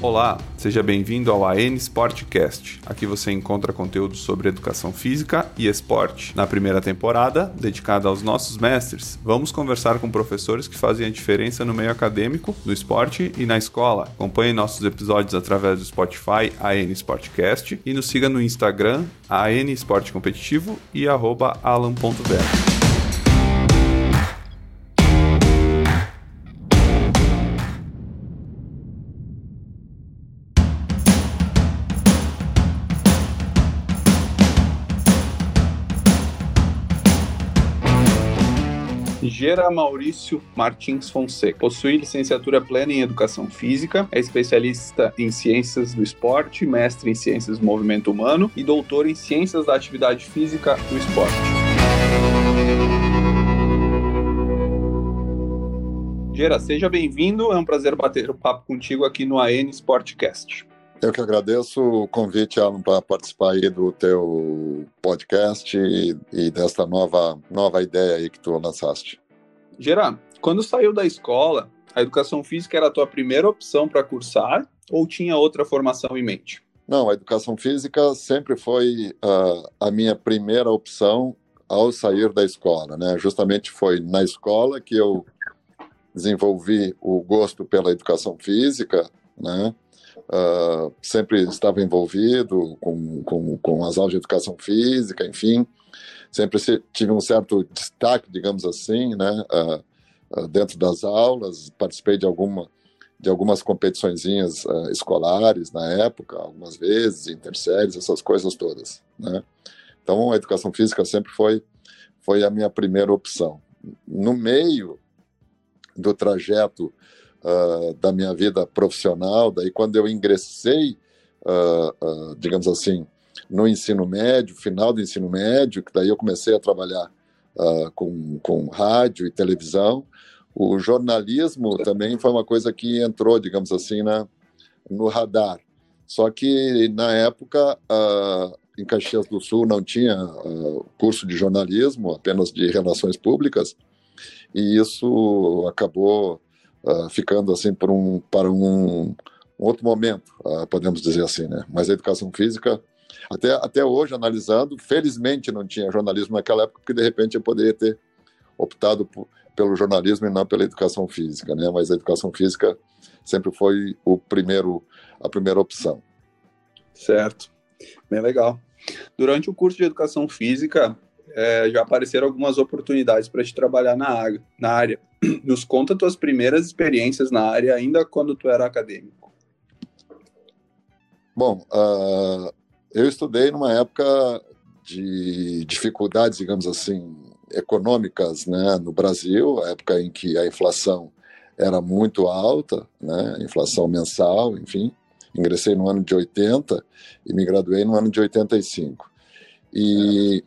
Olá, seja bem-vindo ao AN Sportcast. Aqui você encontra conteúdo sobre educação física e esporte. Na primeira temporada, dedicada aos nossos mestres, vamos conversar com professores que fazem a diferença no meio acadêmico, no esporte e na escola. Acompanhe nossos episódios através do Spotify AN Sportcast e nos siga no Instagram AN Esporte Competitivo e alan.vero. Gera Maurício Martins Fonseca. Possui licenciatura plena em Educação Física, é especialista em Ciências do Esporte, mestre em Ciências do Movimento Humano e doutor em Ciências da Atividade Física do Esporte. Gera, seja bem-vindo. É um prazer bater o papo contigo aqui no AN Sportcast. Eu que agradeço o convite, Alan, para participar aí do teu podcast e, e desta nova, nova ideia aí que tu lançaste. Gerard, quando saiu da escola, a educação física era a tua primeira opção para cursar ou tinha outra formação em mente? Não, a educação física sempre foi uh, a minha primeira opção ao sair da escola, né? Justamente foi na escola que eu desenvolvi o gosto pela educação física, né? Uh, sempre estava envolvido com, com, com as aulas de educação física, enfim, sempre tive um certo destaque, digamos assim, né, uh, uh, dentro das aulas, participei de alguma de algumas competiçõezinhas uh, escolares na época, algumas vezes, interséries, essas coisas todas, né? Então, a educação física sempre foi foi a minha primeira opção. No meio do trajeto uh, da minha vida profissional, daí quando eu ingressei, uh, digamos assim, no ensino médio, final do ensino médio, que daí eu comecei a trabalhar uh, com, com rádio e televisão. O jornalismo também foi uma coisa que entrou, digamos assim, na, no radar. Só que na época, uh, em Caxias do Sul, não tinha uh, curso de jornalismo, apenas de relações públicas, e isso acabou ficando assim por um, para um, um outro momento, podemos dizer assim, né? Mas a educação física até, até hoje, analisando, felizmente não tinha jornalismo naquela época, porque de repente eu poderia ter optado por, pelo jornalismo e não pela educação física, né? Mas a educação física sempre foi o primeiro, a primeira opção. Certo, bem legal. Durante o curso de educação física, é, já apareceram algumas oportunidades para te trabalhar na, na área. Nos conta tuas primeiras experiências na área, ainda quando tu era acadêmico. Bom, uh, eu estudei numa época de dificuldades, digamos assim, econômicas né, no Brasil, a época em que a inflação era muito alta, né, inflação mensal, enfim. Ingressei no ano de 80 e me graduei no ano de 85. E,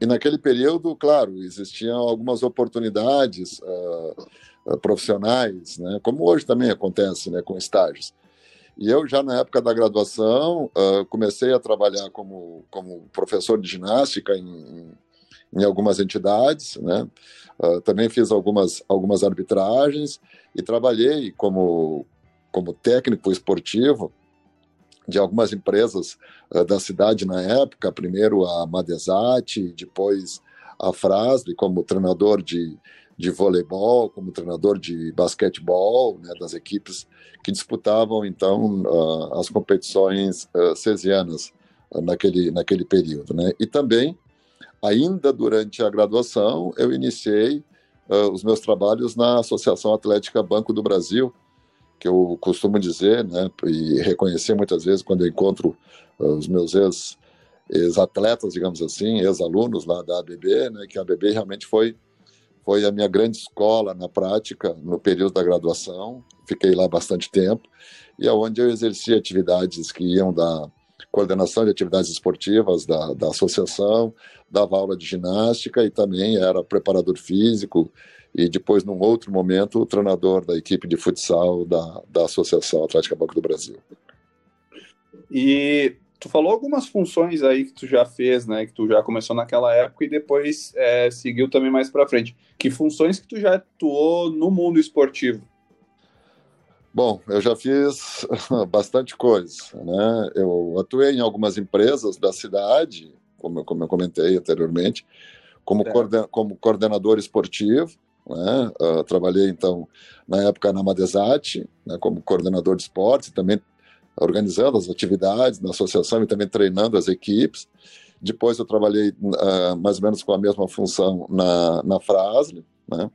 e naquele período, claro, existiam algumas oportunidades uh, profissionais, né, como hoje também acontece né, com estágios. E eu já na época da graduação uh, comecei a trabalhar como, como professor de ginástica em, em algumas entidades, né? Uh, também fiz algumas, algumas arbitragens e trabalhei como, como técnico esportivo de algumas empresas uh, da cidade na época, primeiro a Madesat, depois a Frasle como treinador de, de voleibol, como treinador de basquetebol, né, das equipes que disputavam então uh, as competições uh, cesianas uh, naquele naquele período, né? E também ainda durante a graduação eu iniciei os meus trabalhos na Associação Atlética Banco do Brasil, que eu costumo dizer, né, e reconhecer muitas vezes quando eu encontro os meus ex ex-atletas, digamos assim, ex-alunos lá da ABB, né, que a ABB realmente foi foi a minha grande escola na prática no período da graduação. Fiquei lá bastante tempo e é eu exerci atividades que iam da coordenação de atividades esportivas da, da associação, dava aula de ginástica e também era preparador físico e depois, num outro momento, o treinador da equipe de futsal da, da Associação Atlética Banco do Brasil. E tu falou algumas funções aí que tu já fez, né? Que tu já começou naquela época e depois é, seguiu também mais para frente. Que funções que tu já atuou no mundo esportivo? Bom, eu já fiz bastante coisa, né? Eu atuei em algumas empresas da cidade, como eu, como eu comentei anteriormente, como, coorden como coordenador esportivo, né? Uh, trabalhei então na época na Madesat, né, como coordenador de esportes, também organizando as atividades na associação e também treinando as equipes. Depois eu trabalhei uh, mais ou menos com a mesma função na, na Frasle, né?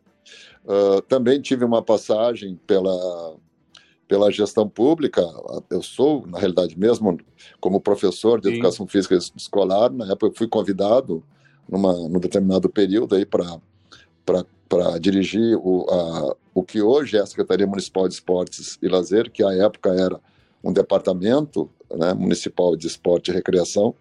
Uh, também tive uma passagem pela pela gestão pública. Eu sou, na realidade, mesmo como professor de Sim. educação física escolar, na época eu fui convidado numa num determinado período para dirigir o, a, o que hoje é a Secretaria Municipal de Esportes e Lazer, que à época era um departamento né, municipal de esporte e recreação,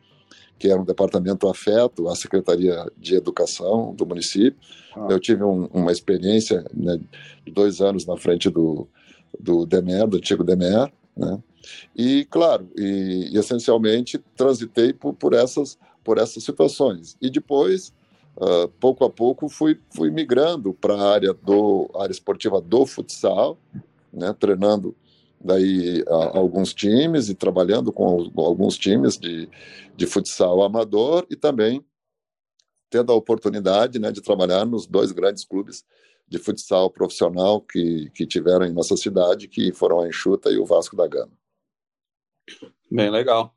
que era um departamento afeto à Secretaria de Educação do município. Ah. Eu tive um, uma experiência né, de dois anos na frente do, do DEMER, do antigo DEMER, né? E, claro, e, e essencialmente transitei por, por, essas, por essas situações. E depois, uh, pouco a pouco, fui, fui migrando para a área, do, área esportiva do futsal, né? treinando daí a, alguns times e trabalhando com alguns times de, de futsal amador e também tendo a oportunidade né, de trabalhar nos dois grandes clubes de futsal profissional que, que tiveram em nossa cidade, que foram a Enxuta e o Vasco da Gama. Bem legal.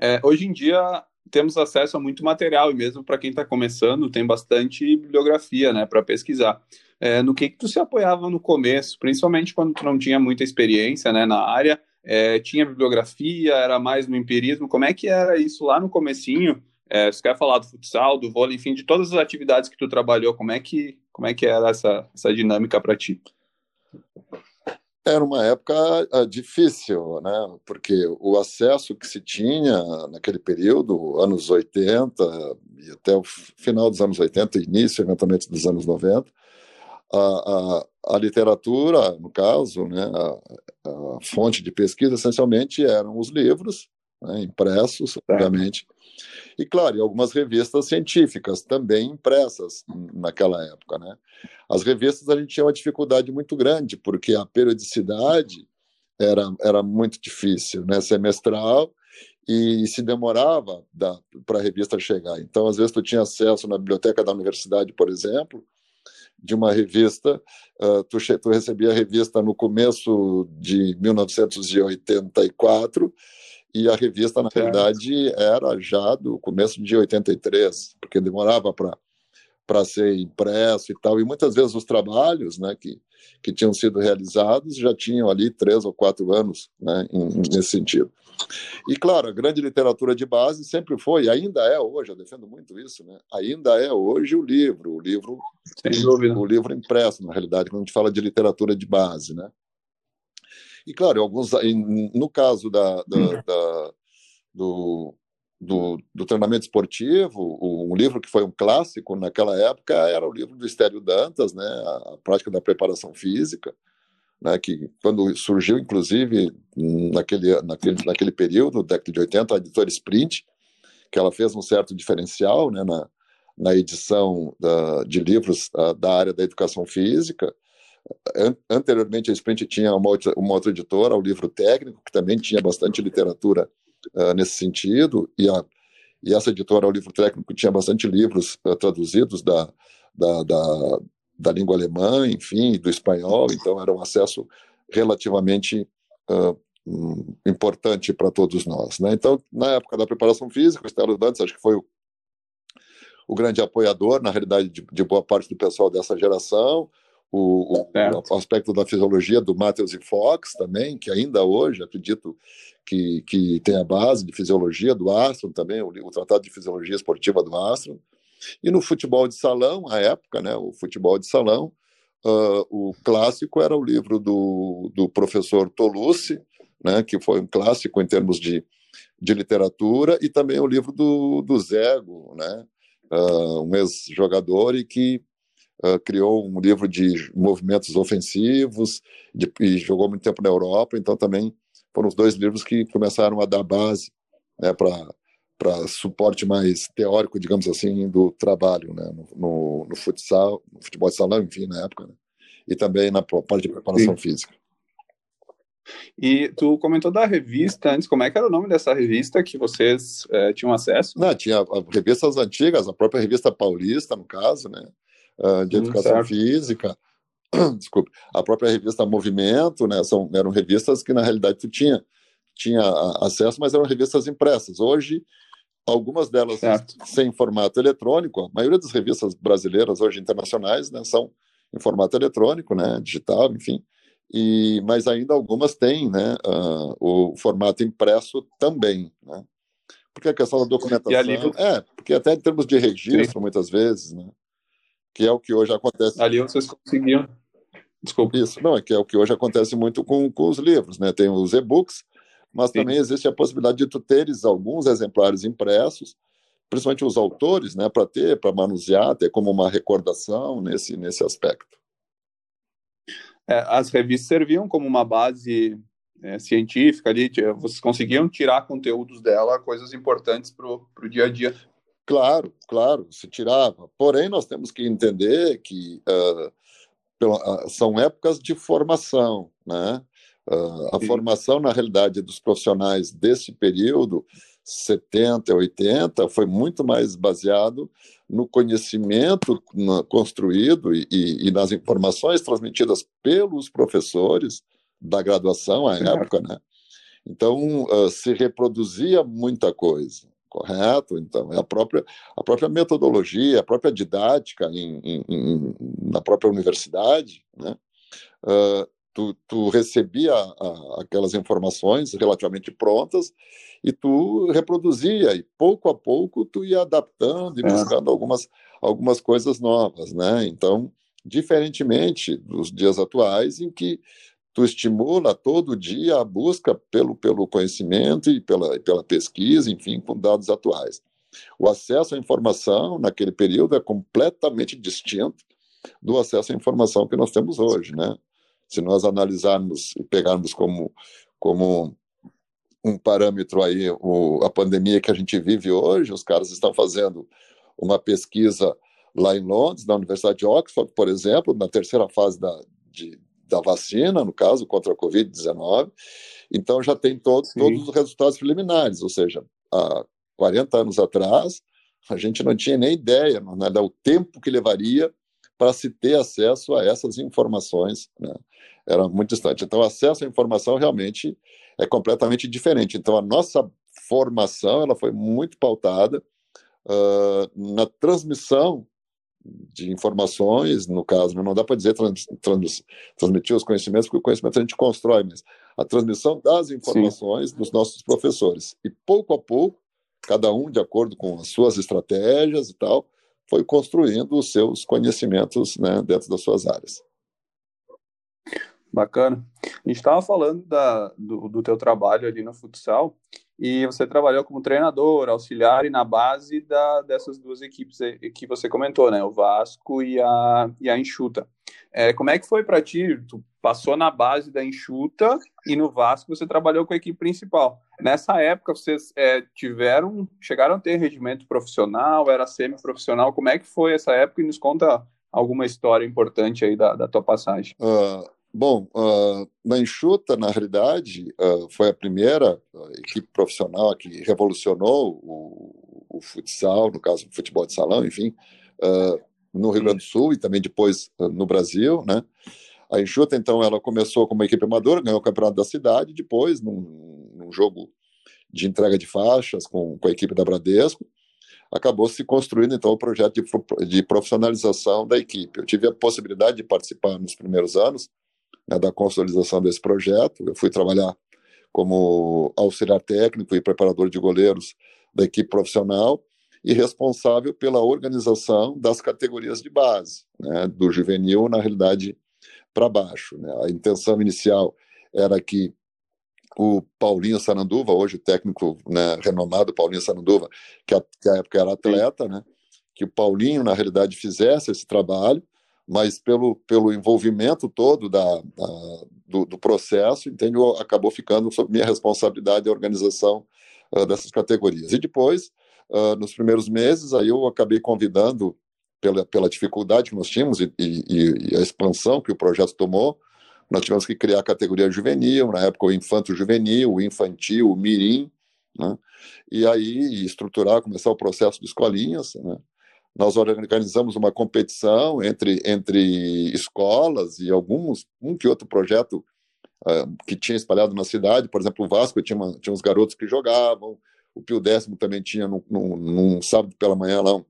É, hoje em dia temos acesso a muito material e mesmo para quem está começando tem bastante bibliografia, né, para pesquisar. É, no que que tu se apoiava no começo, principalmente quando tu não tinha muita experiência, né, na área? É, tinha bibliografia, era mais no empirismo. Como é que era isso lá no comecinho? É, você quer falar do futsal, do vôlei, enfim, de todas as atividades que tu trabalhou, como é que como é que era essa essa dinâmica para ti? Era uma época uh, difícil, né? Porque o acesso que se tinha naquele período, anos 80 e até o final dos anos 80, início eventualmente dos anos 90, a, a, a literatura, no caso, né, a, a, fonte de pesquisa essencialmente eram os livros, né, impressos, obviamente, e claro, e algumas revistas científicas também impressas naquela época, né? As revistas a gente tinha uma dificuldade muito grande porque a periodicidade era era muito difícil, né? Semestral e se demorava para a revista chegar. Então, às vezes, tu tinha acesso na biblioteca da universidade, por exemplo, de uma revista, uh, tu, tu recebia a revista no começo de 1984 e a revista, na certo. realidade, era já do começo de 83, porque demorava para para ser impresso e tal, e muitas vezes os trabalhos né, que, que tinham sido realizados já tinham ali três ou quatro anos né, nesse sentido. E claro, a grande literatura de base sempre foi, ainda é hoje, eu defendo muito isso, né, ainda é hoje o livro, o livro, o livro impresso, na realidade, quando a gente fala de literatura de base, né. E, claro, alguns, no caso da, da, uhum. da do, do, do, treinamento esportivo, um livro que foi um clássico naquela época era o livro do Estélio Dantas, né, a prática da preparação física, né, que quando surgiu, inclusive, naquele, naquele, naquele período, década de 80, a editora Sprint, que ela fez um certo diferencial né, na, na edição da, de livros da, da área da educação física, Anteriormente, a Sprint tinha uma outra, uma outra editora, o Livro Técnico, que também tinha bastante literatura uh, nesse sentido, e, a, e essa editora, o Livro Técnico, tinha bastante livros uh, traduzidos da, da, da, da, língua alemã, enfim, do espanhol, então era um acesso relativamente uh, importante para todos nós. Né? Então, na época da preparação física, o Estelo Dantes acho que foi o, o grande apoiador, na realidade, de, de boa parte do pessoal dessa geração, o, o, o, aspecto da fisiologia do Matthews e Fox também, que ainda hoje acredito que, que tem a base de fisiologia do Astro também, o, o Tratado de Fisiologia Esportiva do Astro. E no futebol de salão, à época, né, o futebol de salão, uh, o clássico era o livro do, do professor Tolucci, né, que foi um clássico em termos de, de literatura, e também o livro do, do Zego, né, uh, um ex-jogador e que uh, criou um livro de movimentos ofensivos de, e jogou muito tempo na Europa, então também foram os dois livros que começaram a dar base né, para para suporte mais teórico, digamos assim, do trabalho né, no, no, no futsal, no futebol de salão, enfim, na época, né, e também na parte de preparação Sim. física. E tu comentou da revista antes, como é que era o nome dessa revista que vocês é, tinham acesso? Não, tinha revistas antigas, a própria revista paulista, no caso, né? Ah, de hum, educação hum, física. Desculpe, a própria revista Movimento, né? São, eram revistas que, na realidade, tu tinha, tinha acesso, mas eram revistas impressas. Hoje, algumas delas certo. sem formato eletrônico, a maioria das revistas brasileiras, hoje internacionais, né, são em formato eletrônico, né, digital, enfim e, mas ainda algumas têm né, uh, o formato impresso também. Né? Porque a questão da documentação. Ali... É, porque até em termos de registro, Sim. muitas vezes, né? que é o que hoje acontece. Ali vocês conseguiam. Desculpa. Isso, não, é que é o que hoje acontece muito com, com os livros, né? Tem os e-books, mas Sim. também existe a possibilidade de tu teres alguns exemplares impressos, principalmente os autores, né, para ter, para manusear, ter como uma recordação nesse, nesse aspecto é, as revistas serviam como uma base é, científica ali, vocês conseguiam tirar conteúdos dela, coisas importantes para o dia a dia. Claro, claro, se tirava. Porém, nós temos que entender que uh, são épocas de formação, né? Uh, a Sim. formação, na realidade, dos profissionais desse período 70, 80, foi muito mais baseado no conhecimento construído e, e, nas informações transmitidas pelos professores da graduação à época, né? Então, uh, se reproduzia muita coisa, correto? Então, é a própria, a própria metodologia, a própria didática em, em, em, na própria universidade, né? Uh, tu, tu recebia a, aquelas informações relativamente prontas e tu reproduzia e pouco a pouco tu ia adaptando e é. buscando algumas algumas coisas novas, né? Então, diferentemente dos dias atuais em que tu estimula todo dia a busca pelo pelo conhecimento e pela pela pesquisa, enfim, com dados atuais. O acesso à informação naquele período é completamente distinto do acesso à informação que nós temos hoje, né? Se nós analisarmos e pegarmos como, como um parâmetro aí o, a pandemia que a gente vive hoje, os caras estão fazendo uma pesquisa lá em Londres, na Universidade de Oxford, por exemplo, na terceira fase da, de, da vacina, no caso, contra a Covid-19. Então, já tem todo, todos os resultados preliminares, ou seja, há 40 anos atrás, a gente não tinha nem ideia né, do tempo que levaria para se ter acesso a essas informações. Né? Era muito distante. Então, o acesso à informação realmente é completamente diferente. Então, a nossa formação ela foi muito pautada uh, na transmissão de informações, no caso, não dá para dizer trans, trans, transmitir os conhecimentos, porque o conhecimento a gente constrói, mas a transmissão das informações Sim. dos nossos professores. E pouco a pouco, cada um de acordo com as suas estratégias e tal, foi construindo os seus conhecimentos né, dentro das suas áreas. Bacana. A gente estava falando da, do, do teu trabalho ali no futsal e você trabalhou como treinador, auxiliar e na base da, dessas duas equipes que você comentou, né? O Vasco e a, e a Enxuta. É, como é que foi para ti? Tu passou na base da Enxuta e no Vasco você trabalhou com a equipe principal. Nessa época vocês é, tiveram, chegaram a ter regimento profissional, era semi-profissional. Como é que foi essa época e nos conta alguma história importante aí da, da tua passagem? Uh, bom, uh, na Enxuta, na realidade, uh, foi a primeira equipe profissional que revolucionou o, o, futsal, no caso, o futebol de salão, enfim, no Rio Grande do Sul e também depois no Brasil, né? A Enxuta, então, ela começou como equipe amadora, ganhou o campeonato da cidade, depois, num, jogo de entrega de faixas com, com a equipe da Bradesco, acabou se construindo, então, o projeto de, de profissionalização da equipe. Eu tive a possibilidade de participar nos primeiros anos né, da consolidação desse projeto. Eu fui trabalhar como auxiliar técnico e preparador de goleiros da equipe profissional e responsável pela organização das categorias de base, né, do juvenil, na realidade, para baixo. Né? A intenção inicial era que o Paulinho Sananduva, hoje técnico né, renomado Paulinho Sananduva, que, a, que a época era atleta, né, que o Paulinho, na realidade, fizesse esse trabalho, mas pelo, pelo envolvimento todo da, da do, do, processo, entende, acabou ficando sob minha responsabilidade a organização uh, dessas categorias. E depois, uh, nos primeiros meses, aí eu acabei convidando pela, pela dificuldade que nós tínhamos e, e, e, a expansão que o projeto tomou, nós tivemos que criar a categoria juvenil, na época o infanto juvenil, o infantil, o mirim, né? e aí estruturar, começar o processo de escolinhas. Né? Nós organizamos uma competição entre, entre escolas e alguns, um que outro projeto uh, que tinha espalhado na cidade, por exemplo, o Vasco tinha, uma, tinha uns garotos que jogavam, o Pio Décimo também tinha, num, num, num sábado pela manhã, lá um,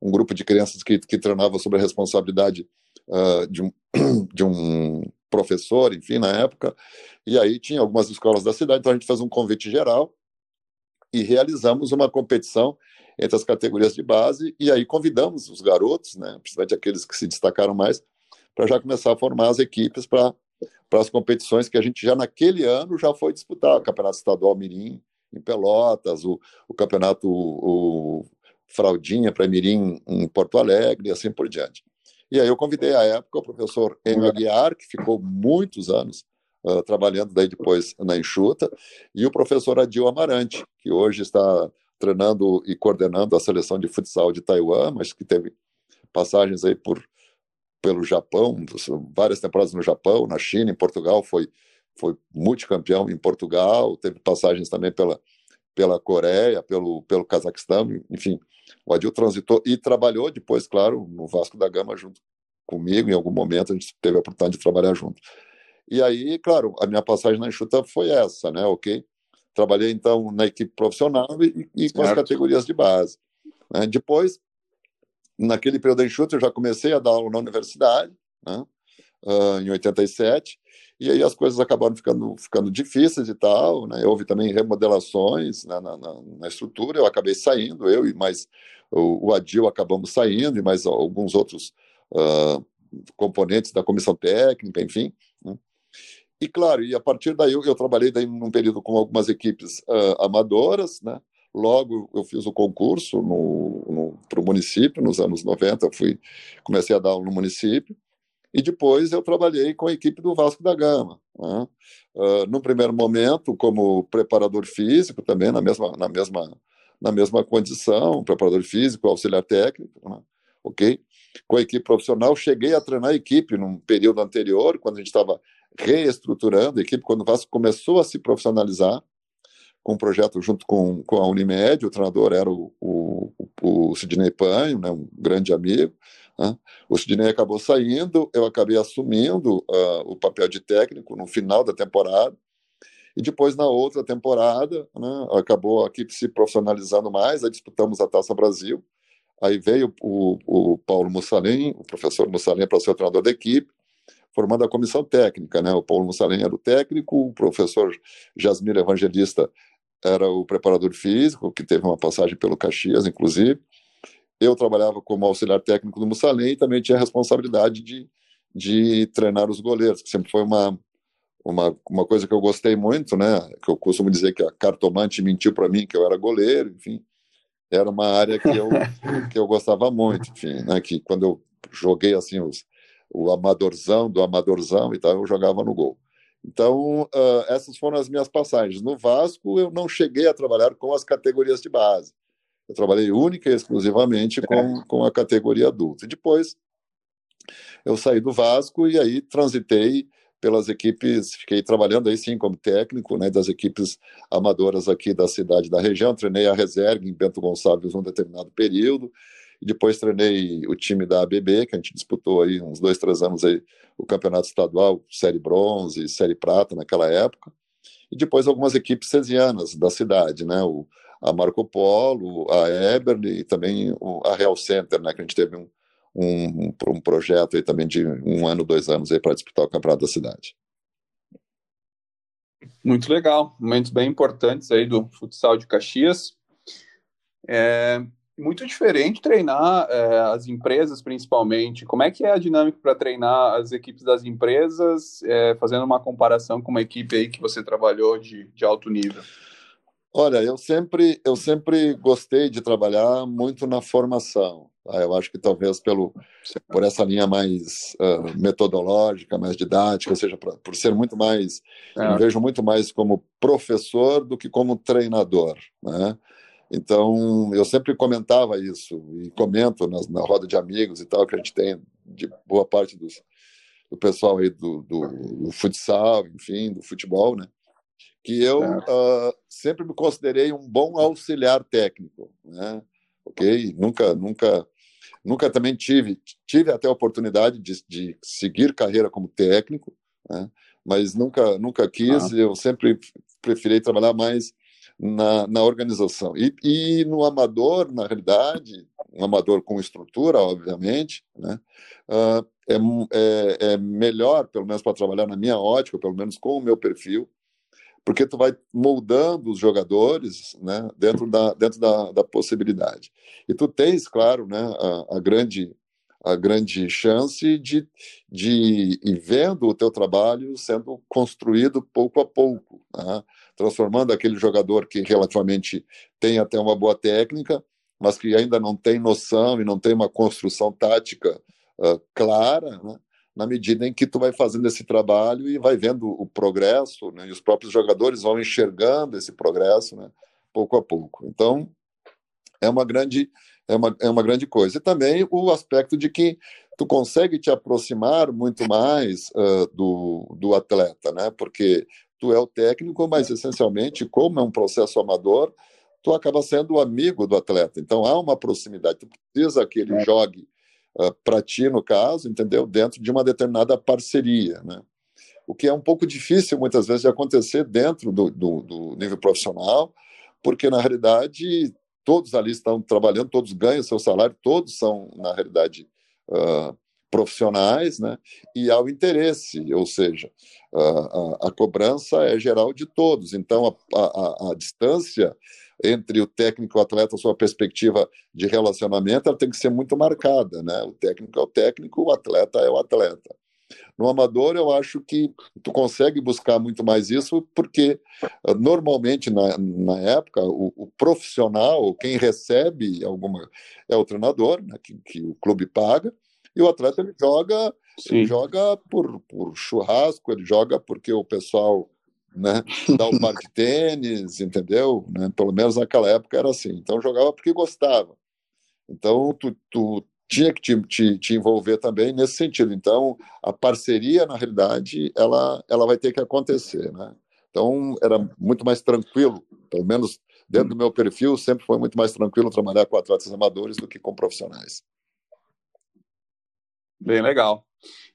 um, grupo de crianças que, que treinava sobre a responsabilidade uh, de, um, de um professor, enfim, na época. E aí tinha algumas escolas da cidade, então a gente fez um convite geral e realizamos uma competição entre as categorias de base e aí convidamos os garotos, né, principalmente aqueles que se destacaram mais, para já começar a formar as equipes para para as competições que a gente já naquele ano já foi disputar, o Campeonato Estadual Mirim em Pelotas, o, o Campeonato o Fraldinha para Mirim em Porto Alegre e assim por diante. E aí eu convidei à época o professor Enio Aguiar, que ficou muitos anos uh, trabalhando daí depois na Enxuta, e o professor Adil Amarante, que hoje está treinando e coordenando a seleção de futsal de Taiwan, mas que teve passagens aí por pelo Japão, várias temporadas no Japão, na China, em Portugal, foi foi multicampeão em Portugal, teve passagens também pela pela Coreia, pelo pelo Cazaquistão, enfim. O Adil transitou e trabalhou depois, claro, no Vasco da Gama junto comigo, em algum momento a gente teve a oportunidade de trabalhar junto. E aí, claro, a minha passagem na Enxuta foi essa, né, ok? Trabalhei, então, na equipe profissional e, e com as categorias de base. Né? Depois, naquele período da Enxuta, eu já comecei a dar aula na universidade, né? uh, em 87, e aí as coisas acabaram ficando, ficando difíceis e tal, né? Houve também remodelações né, na, na, na, estrutura, eu acabei saindo, eu e mais o, o Adil acabamos saindo, e mais alguns outros uh, componentes da comissão técnica, enfim. Né? E claro, e a partir daí eu, eu trabalhei daí num período com algumas equipes uh, amadoras, né? Logo eu fiz o concurso para o município, nos anos 90, eu fui, comecei a dar aula no município, e depois eu trabalhei com a equipe do Vasco da Gama. Né? Uh, no primeiro momento, como preparador físico, também na mesma, na mesma, na mesma condição, preparador físico, auxiliar técnico, né? ok? Com a equipe profissional, cheguei a treinar a equipe num período anterior, quando a gente estava reestruturando a equipe, quando o Vasco começou a se profissionalizar, com um projeto junto com, com a Unimed, o treinador era o, o, o Sidney Panho, né, um grande amigo. O Sidney acabou saindo, eu acabei assumindo uh, o papel de técnico no final da temporada, e depois, na outra temporada, né, acabou a equipe se profissionalizando mais, aí disputamos a Taça Brasil, aí veio o, o Paulo Mussalem, o professor Mussalem, para ser o treinador da equipe, formando a comissão técnica, né? O Paulo Mussalem era o técnico, o professor Jasmir Evangelista era o preparador físico, que teve uma passagem pelo Caxias, inclusive. Eu trabalhava como auxiliar técnico do Mussalem e também tinha a responsabilidade de, de treinar os goleiros, que sempre foi uma, uma, uma coisa que eu gostei muito, né? Que eu costumo dizer que a cartomante mentiu para mim que eu era goleiro, enfim. Era uma área que eu, que eu gostava muito, enfim, né? Que quando eu joguei assim os, o amadorzão do amadorzão e tal, eu jogava no gol. Então, uh, essas foram as minhas passagens. No Vasco, eu não cheguei a trabalhar com as categorias de base. Eu trabalhei única e exclusivamente com, com a categoria adulta. E depois, eu saí do Vasco e aí transitei pelas equipes, fiquei trabalhando aí sim como técnico, né, das equipes amadoras aqui da cidade da região, treinei a reserva em Bento Gonçalves um determinado período, e depois treinei o time da ABB, que a gente disputou aí uns dois, três anos aí o campeonato estadual, série bronze, série prata naquela época, e depois algumas equipes cesianas da cidade, né, o, a Marco Polo, a Eberly e também a Real Center, né, que a gente teve um, um, um projeto aí também de um ano, dois anos aí para disputar o campeonato da cidade. Muito legal, momentos bem importantes aí do futsal de Caxias. É, muito diferente treinar é, as empresas, principalmente. Como é que é a dinâmica para treinar as equipes das empresas, é, fazendo uma comparação com uma equipe aí que você trabalhou de, de alto nível? Olha, eu sempre, eu sempre gostei de trabalhar muito na formação. Tá? Eu acho que talvez pelo, por essa linha mais uh, metodológica, mais didática, ou seja, pra, por ser muito mais, é. eu vejo muito mais como professor do que como treinador, né? Então, eu sempre comentava isso, e comento na, na roda de amigos e tal, que a gente tem de boa parte dos do pessoal aí do, do, do, futsal, enfim, do futebol, né? Que eu uh, sempre me considerei um bom auxiliar técnico, né? Ok? Nunca, nunca, nunca também tive, tive até a oportunidade de, de seguir carreira como técnico, né? Mas nunca, nunca quis. Ah. Eu sempre preferi trabalhar mais na, na organização. E, e no amador, na realidade, um amador com estrutura, obviamente, né? Uh, é, é, é, melhor, pelo menos para trabalhar na minha ótica, pelo menos com o meu perfil, porque tu vai moldando os jogadores né, dentro, da, dentro da, da possibilidade. E tu tens, claro, né, a, a grande a grande chance de, de ir vendo o teu trabalho sendo construído pouco a pouco, né? transformando aquele jogador que relativamente tem até uma boa técnica, mas que ainda não tem noção e não tem uma construção tática uh, clara, né? Na medida em que tu vai fazendo esse trabalho e vai vendo o progresso, né? e os próprios jogadores vão enxergando esse progresso, né? pouco a pouco. Então, é uma grande é uma, é uma grande coisa. E também o aspecto de que tu consegue te aproximar muito mais uh, do, do atleta, né? Porque tu é o técnico, mas essencialmente, como é um processo amador, tu acaba sendo o amigo do atleta. Então há uma proximidade. Tu precisa que ele é. jogue para ti, no caso, entendeu? Dentro de uma determinada parceria, né? O que é um pouco difícil muitas vezes de acontecer dentro do, do, do nível profissional, porque na realidade todos ali estão trabalhando, todos ganham seu salário, todos são, na realidade, uh, profissionais, né? e há o interesse, ou seja, uh, a, a, cobrança é geral de todos. Então, a, a, a, distância entre o técnico e o atleta, sua perspectiva de relacionamento, ela tem que ser muito marcada. Né? O técnico é o técnico, o atleta é o atleta. No amador, eu acho que tu consegue buscar muito mais isso, porque ah, normalmente na, na época o, o profissional, quem recebe alguma é o treinador, né, que, que o clube paga, e o atleta ele joga, ele joga por, por churrasco, ele joga porque o pessoal né, dá um par de tênis, entendeu? Né? Pelo menos naquela época era assim. Então jogava porque gostava. Então tu, tu tinha que te, te, te, envolver também nesse sentido. Então, a parceria, na realidade, ela, ela vai ter que acontecer, né? Então, era muito mais tranquilo, pelo menos dentro do meu perfil, sempre foi muito mais tranquilo trabalhar com atletas amadores do que com profissionais. Bem legal.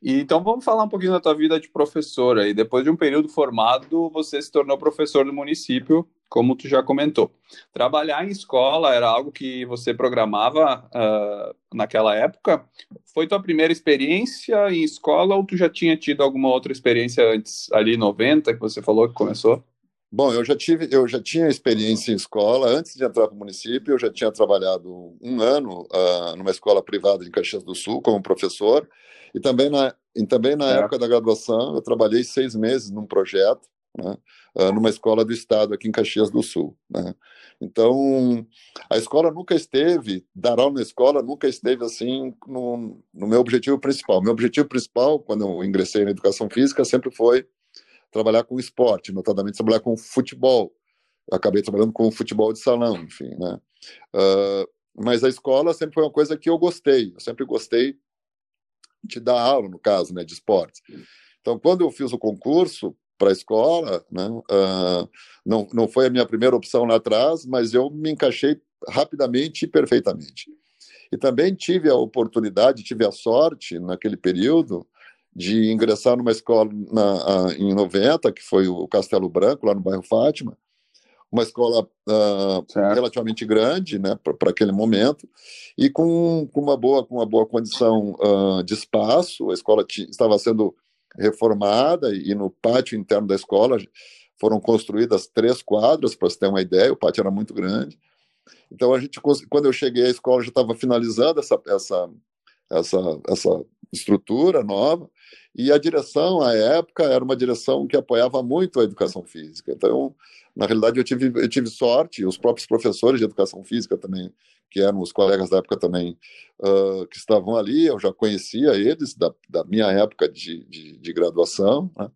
E, então vamos falar um pouquinho da tua vida de professor aí. Depois de um período formado, você se tornou professor do município como tu já comentou. Trabalhar em escola era algo que você programava uh, naquela época? Foi tua primeira experiência em escola ou tu já tinha tido alguma outra experiência antes, ali em 90, que você falou que começou? Bom, eu já tive, eu já tinha experiência em escola antes de entrar para o município. Eu já tinha trabalhado um ano uh, numa escola privada em Caxias do Sul como professor e também na, e também na é. época da graduação eu trabalhei seis meses num projeto né, uh, numa escola do estado aqui em Caxias do Sul. Né? Então, a escola nunca esteve, dar aula na escola nunca esteve assim no, no meu objetivo principal. Meu objetivo principal, quando eu ingressei na educação física, sempre foi trabalhar com esporte, notadamente trabalhar com futebol. Eu acabei trabalhando com futebol de salão, enfim, né? Uh, mas a escola sempre foi uma coisa que eu gostei. Eu sempre gostei de dar aula, no caso, né, de esportes. Então, quando eu fiz o concurso, para a escola, né? Uh, não, não foi a minha primeira opção lá atrás, mas eu me encaixei rapidamente e perfeitamente. E também tive a oportunidade, tive a sorte naquele período de ingressar numa escola na, em 90, que foi o Castelo Branco, lá no bairro Fátima, uma escola uh, relativamente grande, né, para aquele momento, e com, com, uma boa com uma boa condição uh, de espaço. A escola estava sendo reformada e no pátio interno da escola foram construídas três quadras, para você ter uma ideia, o pátio era muito grande. Então a gente, quando eu cheguei à escola, já estava finalizando essa, essa, essa, essa estrutura nova e a direção, à época, era uma direção que apoiava muito a educação física. Então, na realidade, eu tive, eu tive sorte, os próprios professores de educação física também que eram os colegas da época também uh, que estavam ali, eu já conhecia eles da, da minha época de, de, de graduação, né?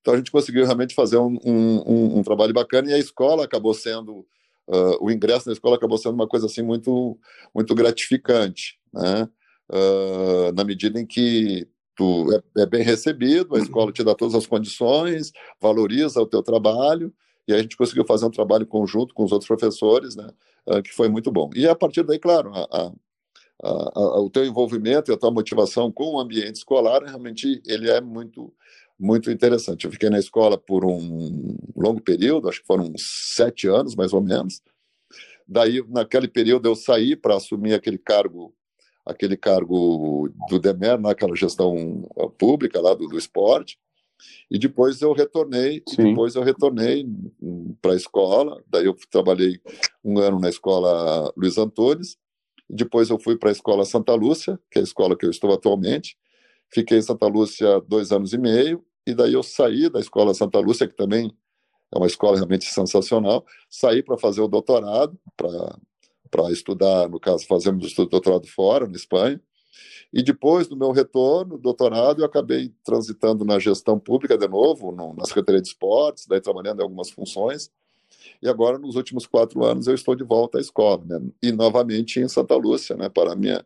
Então a gente conseguiu realmente fazer um, um, um, trabalho bacana e a escola acabou sendo, uh, o ingresso na escola acabou sendo uma coisa assim muito, muito gratificante, né? Uh, na medida em que tu é, é, bem recebido, a escola te dá todas as condições, valoriza o teu trabalho, e a gente conseguiu fazer um trabalho conjunto com os outros professores, né, uh, que foi muito bom. E a partir daí, claro, a, a, a, o teu envolvimento e a tua motivação com o ambiente escolar, realmente, ele é muito muito interessante. Eu fiquei na escola por um longo período, acho que foram sete anos, mais ou menos. Daí, naquele período, eu saí para assumir aquele cargo aquele cargo do DEMER, naquela gestão pública lá do, do esporte, e depois eu retornei, e depois eu retornei para a escola, daí eu trabalhei um ano na escola Luiz Antunes, e depois eu fui para a escola Santa Lúcia, que é a escola que eu estou atualmente, fiquei em Santa Lúcia dois anos e meio, e daí eu saí da escola Santa Lúcia, que também é uma escola realmente sensacional, saí para fazer o doutorado, para para estudar, no caso, fazemos o doutorado fora, na Espanha. E depois do meu retorno, doutorado, eu acabei transitando na gestão pública de novo, no, na Secretaria de Esportes, daí trabalhando em algumas funções. E agora, nos últimos quatro anos, eu estou de volta à escola, né? e novamente em Santa Lúcia, né? Para minha,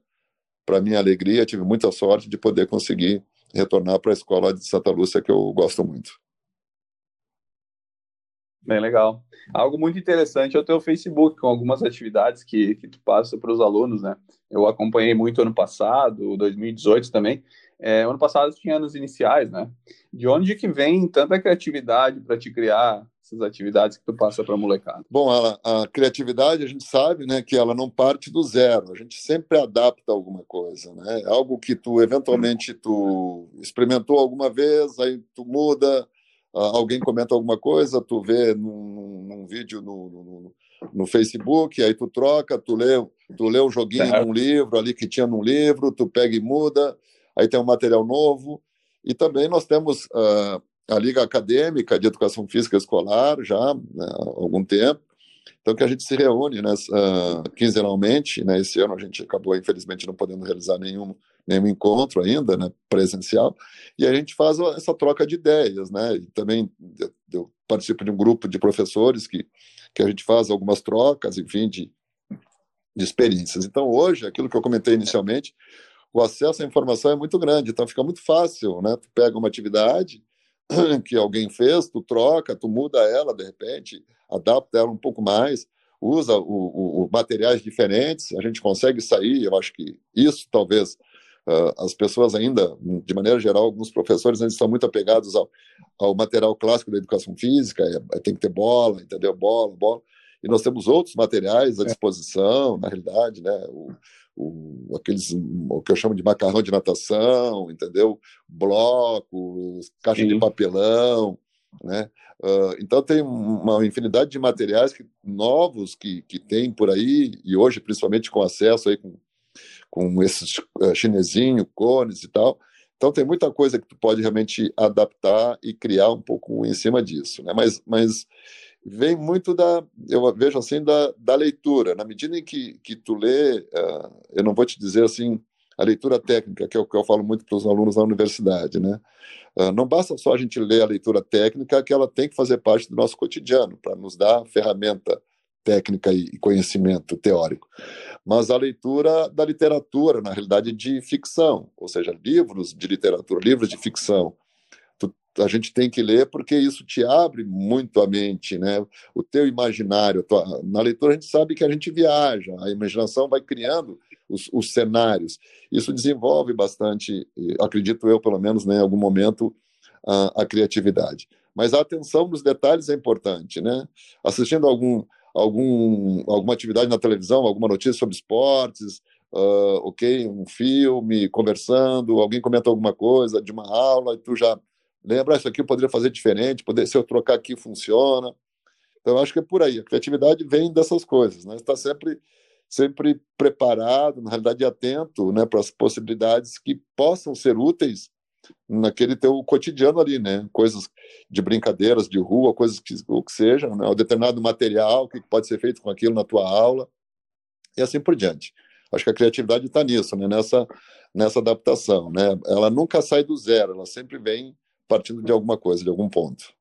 para minha alegria, tive muita sorte de poder conseguir retornar para a escola de Santa Lúcia, que eu gosto muito. Bem legal. Algo muito interessante é o teu Facebook, com algumas atividades que, que tu passa para os alunos, né? Eu acompanhei muito ano passado, 2018 também. É, ano passado tinha anos iniciais, né? De onde que vem tanta criatividade para te criar essas atividades que tu passa para a molecada? Bom, a, a, criatividade, a gente sabe, né, que ela não parte do zero. A gente sempre adapta alguma coisa, né? Algo que tu, eventualmente, tu experimentou alguma vez, aí tu muda, alguém comenta alguma coisa, tu vê num, num vídeo no, no, no, Facebook, aí tu troca, tu lê, tu lê um joguinho certo. num livro ali que tinha num livro, tu pega e muda, aí tem um material novo. E também nós temos uh, a Liga Acadêmica de Educação Física Escolar já né, há algum tempo, então que a gente se reúne né, uh, quinzenalmente, né, esse ano a gente acabou infelizmente não podendo realizar nenhum nenhum encontro ainda, né, presencial, e a gente faz essa troca de ideias, né, e também eu participo de um grupo de professores que, que a gente faz algumas trocas, enfim, de, de experiências. Então, hoje, aquilo que eu comentei inicialmente, o acesso à informação é muito grande, então fica muito fácil, né, tu pega uma atividade que alguém fez, tu troca, tu muda ela, de repente, adapta ela um pouco mais, usa o, o, o materiais diferentes, a gente consegue sair, eu acho que isso talvez Uh, as pessoas ainda, de maneira geral, alguns professores ainda estão muito apegados ao, ao material clássico da educação física, é, é, tem que ter bola, entendeu? Bola, bola. E nós temos outros materiais à é. disposição, na realidade, né? O, o, aqueles, o que eu chamo de macarrão de natação, entendeu? Blocos, caixa Sim. de papelão, né? Uh, então tem uma infinidade de materiais que, novos que, que tem por aí, e hoje, principalmente com acesso aí com com esses uh, chinesinho, cones e tal. Então tem muita coisa que tu pode realmente adaptar e criar um pouco em cima disso, né? Mas, mas vem muito da, eu vejo assim, da, da leitura. Na medida em que, que tu lê, uh, eu não vou te dizer assim, a leitura técnica, que é o que eu falo muito para os alunos da universidade, né? Uh, não basta só a gente ler a leitura técnica, que ela tem que fazer parte do nosso cotidiano, para nos dar ferramenta técnica e conhecimento teórico, mas a leitura da literatura, na realidade, de ficção, ou seja, livros de literatura, livros de ficção. a gente tem que ler porque isso te abre muito a mente, né? O teu imaginário. Tua, na leitura a gente sabe que a gente viaja, a imaginação vai criando os, os cenários. Isso desenvolve bastante, acredito eu, pelo menos, né, em algum momento, a, a criatividade. Mas a atenção nos detalhes é importante, né? Assistindo algum algum, alguma atividade na televisão, alguma notícia sobre esportes, uh, ok, um filme, conversando, alguém comenta alguma coisa de uma aula e tu já lembra, ah, isso aqui eu poderia fazer diferente, poder, se eu trocar aqui funciona. Então, acho que é por aí. A criatividade vem dessas coisas, né? Está sempre sempre preparado, na realidade atento, né, para as possibilidades que possam ser úteis naquele teu cotidiano ali, né? Coisas de brincadeiras de rua, coisas que o que seja, né? um determinado material que pode ser feito com aquilo na tua aula e assim por diante. Acho que a criatividade está nisso, né? Nessa nessa adaptação, né? Ela nunca sai do zero, ela sempre vem partindo de alguma coisa, de algum ponto.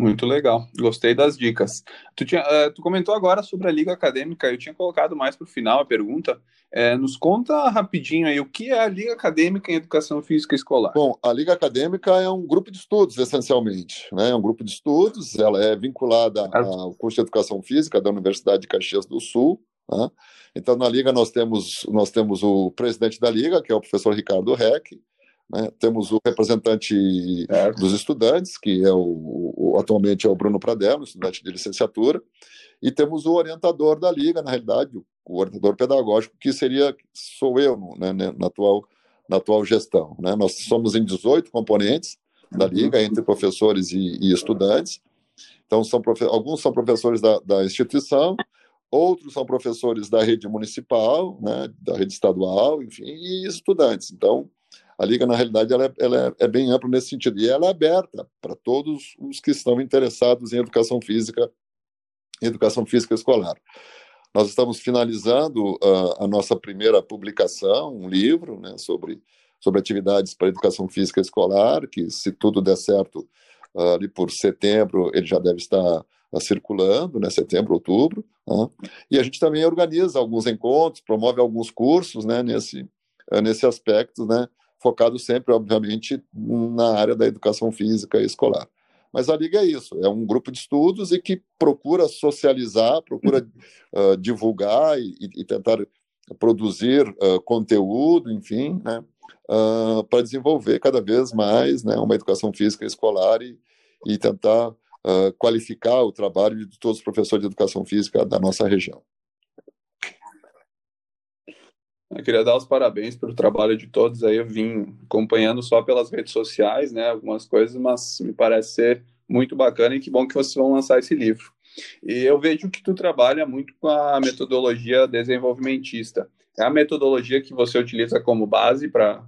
Muito legal, gostei das dicas. Tu, tinha, uh, tu comentou agora sobre a Liga Acadêmica, eu tinha colocado mais para o final a pergunta. É, nos conta rapidinho aí o que é a Liga Acadêmica em Educação Física Escolar. Bom, a Liga Acadêmica é um grupo de estudos, essencialmente. Né? É um grupo de estudos, ela é vinculada ao curso de Educação Física da Universidade de Caxias do Sul. Né? Então, na Liga, nós temos, nós temos o presidente da Liga, que é o professor Ricardo Reck, né? Temos o representante dos estudantes, que é o, o, atualmente é o Bruno Pradello, estudante de licenciatura, e temos o orientador da liga, na realidade, o orientador pedagógico, que seria sou eu né, né na atual na atual gestão. Né? Nós somos em 18 componentes da uhum. liga, entre professores e, e estudantes. Então, são alguns são professores da, da, instituição, outros são professores da rede municipal, né, da rede estadual, enfim, e estudantes. Então, a liga, na realidade, ela é, ela é, é bem ampla nesse sentido. E ela é aberta para todos os que estão interessados em educação física, educação física escolar. Nós estamos finalizando uh, a nossa primeira publicação, um livro né, sobre, sobre atividades para educação física escolar, que, se tudo der certo, uh, ali por setembro, ele já deve estar uh, circulando, né, setembro, outubro. E a gente também organiza alguns encontros, promove alguns cursos né, nesse, nesse aspecto, né, focado sempre, obviamente, na área da educação física escolar. Mas a Liga é isso, é um grupo de estudos e que procura socializar, procura uh, divulgar e, e, tentar produzir uh, conteúdo, enfim, né, uh, para desenvolver cada vez mais né, uma educação física escolar e, e tentar qualificar o trabalho de todos os professores de educação física da nossa região. Eu queria dar os parabéns pelo trabalho de todos aí. Eu vim acompanhando só pelas redes sociais, né, algumas coisas, mas me parece ser muito bacana e que bom que vocês vão lançar esse livro. E eu vejo que tu trabalha muito com a metodologia desenvolvimentista. É a metodologia que você utiliza como base para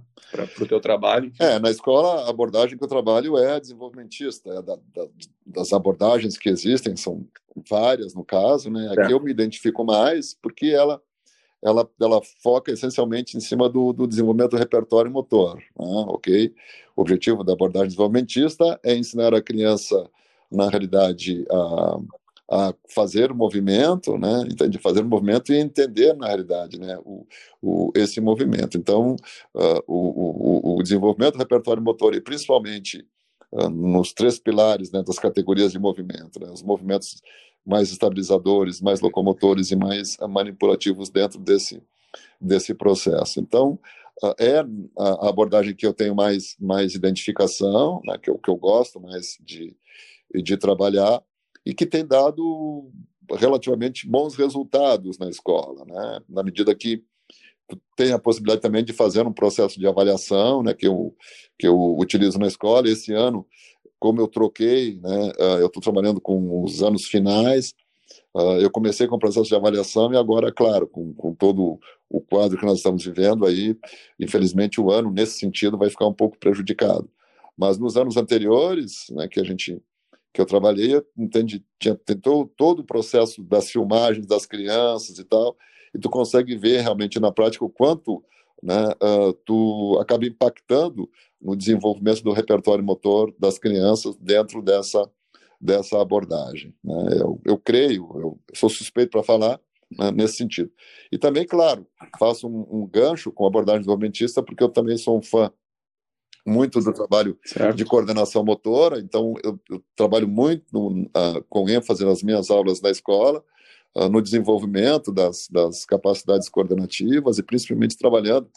o teu trabalho? É, na escola a abordagem que eu trabalho é desenvolvimentista, é da, da, das abordagens que existem, são várias no caso, né? Aqui é. eu me identifico mais porque ela ela, ela foca essencialmente em cima do, do desenvolvimento do repertório motor, né? ok? O objetivo da abordagem desenvolvimentista é ensinar a criança, na realidade, a, a fazer movimento, né? Entende? Fazer movimento e entender, na realidade, né? O, o, esse movimento. Então, uh, o, o, o desenvolvimento do repertório motor e principalmente uh, nos três pilares né, das categorias de movimento, né? os movimentos mais estabilizadores, mais locomotores e mais manipulativos dentro desse, desse processo. Então, é a abordagem que eu tenho mais, mais identificação, né, que, eu, que eu gosto mais de, de trabalhar e que tem dado relativamente bons resultados na escola, né, na medida que tem a possibilidade também de fazer um processo de avaliação, né, que eu, que eu utilizo na escola. Esse ano como eu troquei, né, uh, eu estou trabalhando com os anos finais, uh, eu comecei com o processo de avaliação e agora, claro, com, com, todo o quadro que nós estamos vivendo aí, infelizmente o ano, nesse sentido, vai ficar um pouco prejudicado. Mas nos anos anteriores, né, que a gente que eu trabalhei, eu entendi, tinha tentou todo o processo das filmagens das crianças e tal, e tu consegue ver realmente na prática o quanto né, uh, tu acaba impactando no desenvolvimento do repertório motor das crianças dentro dessa, dessa abordagem. Né? Eu, eu creio, eu sou suspeito para falar né, nesse sentido. E também, claro, faço um, um gancho com a abordagem desenvolvimentista, porque eu também sou um fã muito do trabalho certo. de coordenação motora, então eu, eu trabalho muito no, uh, com ênfase nas minhas aulas na escola, no desenvolvimento das, das capacidades coordenativas e principalmente trabalhando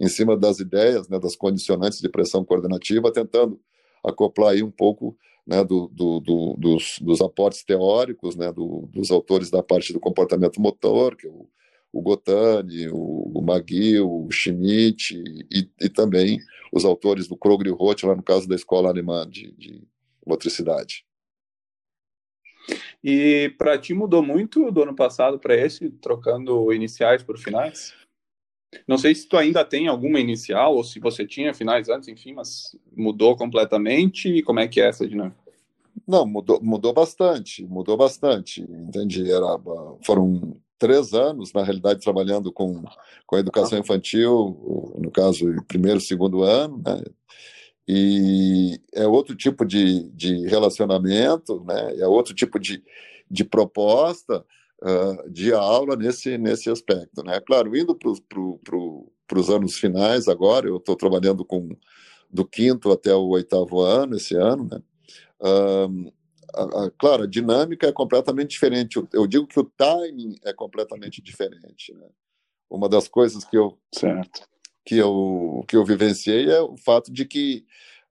em cima das ideias, né, das condicionantes de pressão coordenativa, tentando acoplar aí um pouco né, do, do, do, dos, dos, aportes teóricos né, dos autores da parte do comportamento motor, que é o, o Gotani, o, o Magui, o Schmidt e, e, também os autores do Kroger e Roth, lá no caso da escola alemã de, de motricidade. E para ti mudou muito do ano passado para esse, trocando iniciais por finais? Não sei se tu ainda tem alguma inicial ou se você tinha finais antes, enfim, mas mudou completamente. E como é que é essa dinâmica? Não, mudou, mudou bastante, mudou bastante. Entendi. Era, foram três anos, na realidade, trabalhando com, com a educação infantil, no caso, primeiro, segundo ano, né? E é outro tipo de, de relacionamento, né? é outro tipo de, de proposta uh, de aula nesse, nesse aspecto. Né? Claro, indo para pro, pro, os anos finais agora, eu estou trabalhando com do quinto até o oitavo ano, esse ano, né? Uh, a, a, claro, a dinâmica é completamente diferente. Eu, eu, digo que o timing é completamente diferente. Né? Uma das coisas que eu certo que eu, que eu vivenciei é o fato de que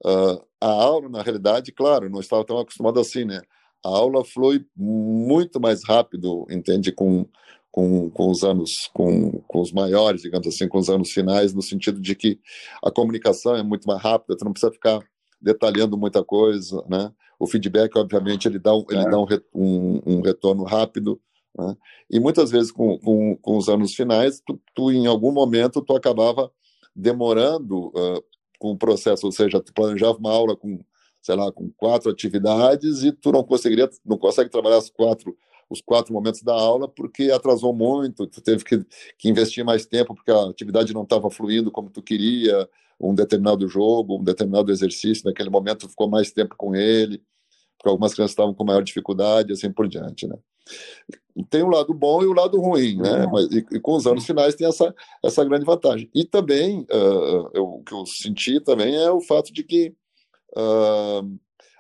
uh, a aula, na realidade, claro, não estava tão acostumado assim, né? A aula flui muito mais rápido, entende? Com, com, com os anos, com, com os maiores, digamos assim, com os anos finais, no sentido de que a comunicação é muito mais rápida, tu não precisa ficar detalhando muita coisa, né? O feedback, obviamente, ele dá um, ele é. dá um, um, um retorno rápido, né? E muitas vezes, com, com, com os anos finais, tu, tu, em algum momento, tu acabava demorando uh, com o processo, ou seja, tu planejava uma aula com, sei lá, com quatro atividades e tu não conseguiria, não consegue trabalhar as quatro os quatro momentos da aula porque atrasou muito, tu teve que, que investir mais tempo porque a atividade não estava fluindo como tu queria, um determinado jogo, um determinado exercício, naquele momento ficou mais tempo com ele, porque algumas crianças estavam com maior dificuldade, assim por diante, né? Tem o lado bom e o lado ruim, né? Uhum. Mas, e, e, com os anos finais tem essa, essa grande vantagem. E também, uh, eu, o que eu senti também é o fato de que uh,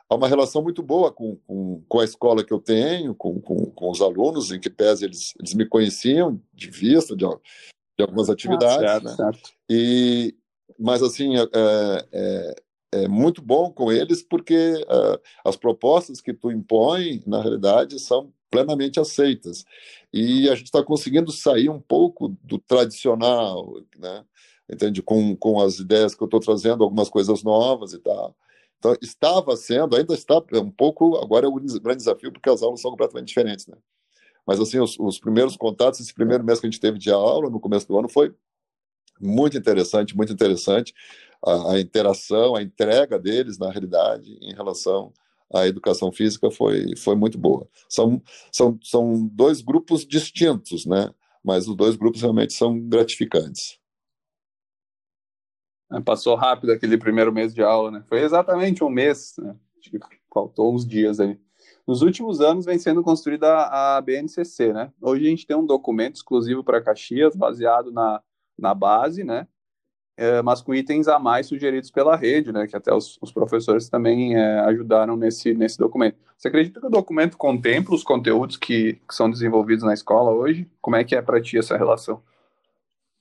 há uma relação muito boa com, com, com, a escola que eu tenho, com, com, com os alunos, em que pese eles, eles me conheciam de vista de, de algumas atividades. Ah, certo, né? certo. E, mas, assim, é, é, é muito bom com eles porque uh, as propostas que tu impõe, na realidade, são plenamente aceitas. E a gente está conseguindo sair um pouco do tradicional, né? entende? Com, com as ideias que eu estou trazendo, algumas coisas novas e tal. Então, estava sendo, ainda está um pouco, agora é o grande desafio, porque as aulas são completamente diferentes, né? Mas, assim, os, os primeiros contatos, esse primeiro mês que a gente teve de aula, no começo do ano, foi muito interessante, muito interessante. A, a interação, a entrega deles, na realidade, em relação a educação física foi, foi muito boa. São, são, são dois grupos distintos, né? mas os dois grupos realmente são gratificantes. É, passou rápido aquele primeiro mês de aula, né? Foi exatamente um mês, né? Faltou uns dias aí. Nos últimos anos vem sendo construída a BNCC, né? Hoje a gente tem um documento exclusivo para Caxias, baseado na, na base, né? É, mas com itens a mais sugeridos pela rede, né, que até os, os professores também é, ajudaram nesse, nesse documento. Você acredita que o documento contempla os conteúdos que, que são desenvolvidos na escola hoje? Como é que é para ti essa relação?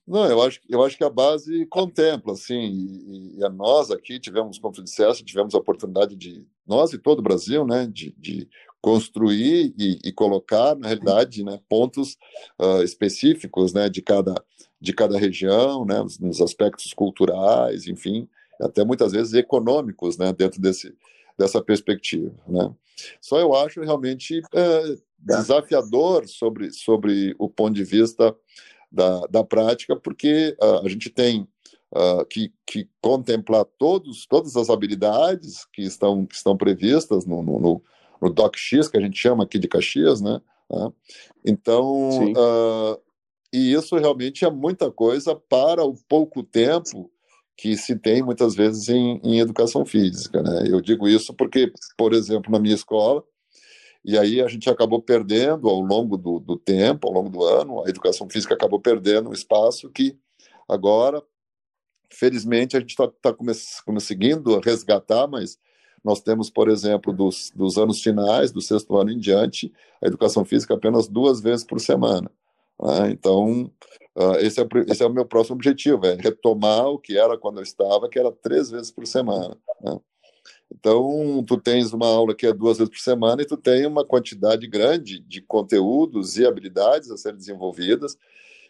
Não, eu acho, eu acho que a base contempla, assim, e, e a nós aqui tivemos, como tu disseste, tivemos a oportunidade de, nós e todo o Brasil, né, de, de construir e, e, colocar, na realidade, né, pontos uh, específicos, né, de cada, de cada região, né, nos aspectos culturais, enfim, até muitas vezes econômicos, né, dentro desse, dessa perspectiva, né. Só eu acho realmente é, desafiador sobre, sobre o ponto de vista da, da prática, porque uh, a gente tem uh, que, que contemplar todos, todas as habilidades que estão, que estão previstas no, no, no, DocX, que a gente chama aqui de Caxias, né? Uh, então, e isso realmente é muita coisa para o pouco tempo que se tem muitas vezes em, em, educação física. Né? Eu digo isso porque, por exemplo, na minha escola, e aí a gente acabou perdendo ao longo do, do tempo, ao longo do ano, a educação física acabou perdendo um espaço que agora, felizmente, a gente está tá, tá conseguindo resgatar, mas nós temos, por exemplo, dos, dos anos finais, do sexto ano em diante, a educação física apenas duas vezes por semana. Né? Então, uh, esse, é, esse é o meu próximo objetivo, é retomar o que era quando eu estava, que era três vezes por semana. Né? Então, tu tens uma aula que é duas vezes por semana e tu tem uma quantidade grande de conteúdos e habilidades a serem desenvolvidas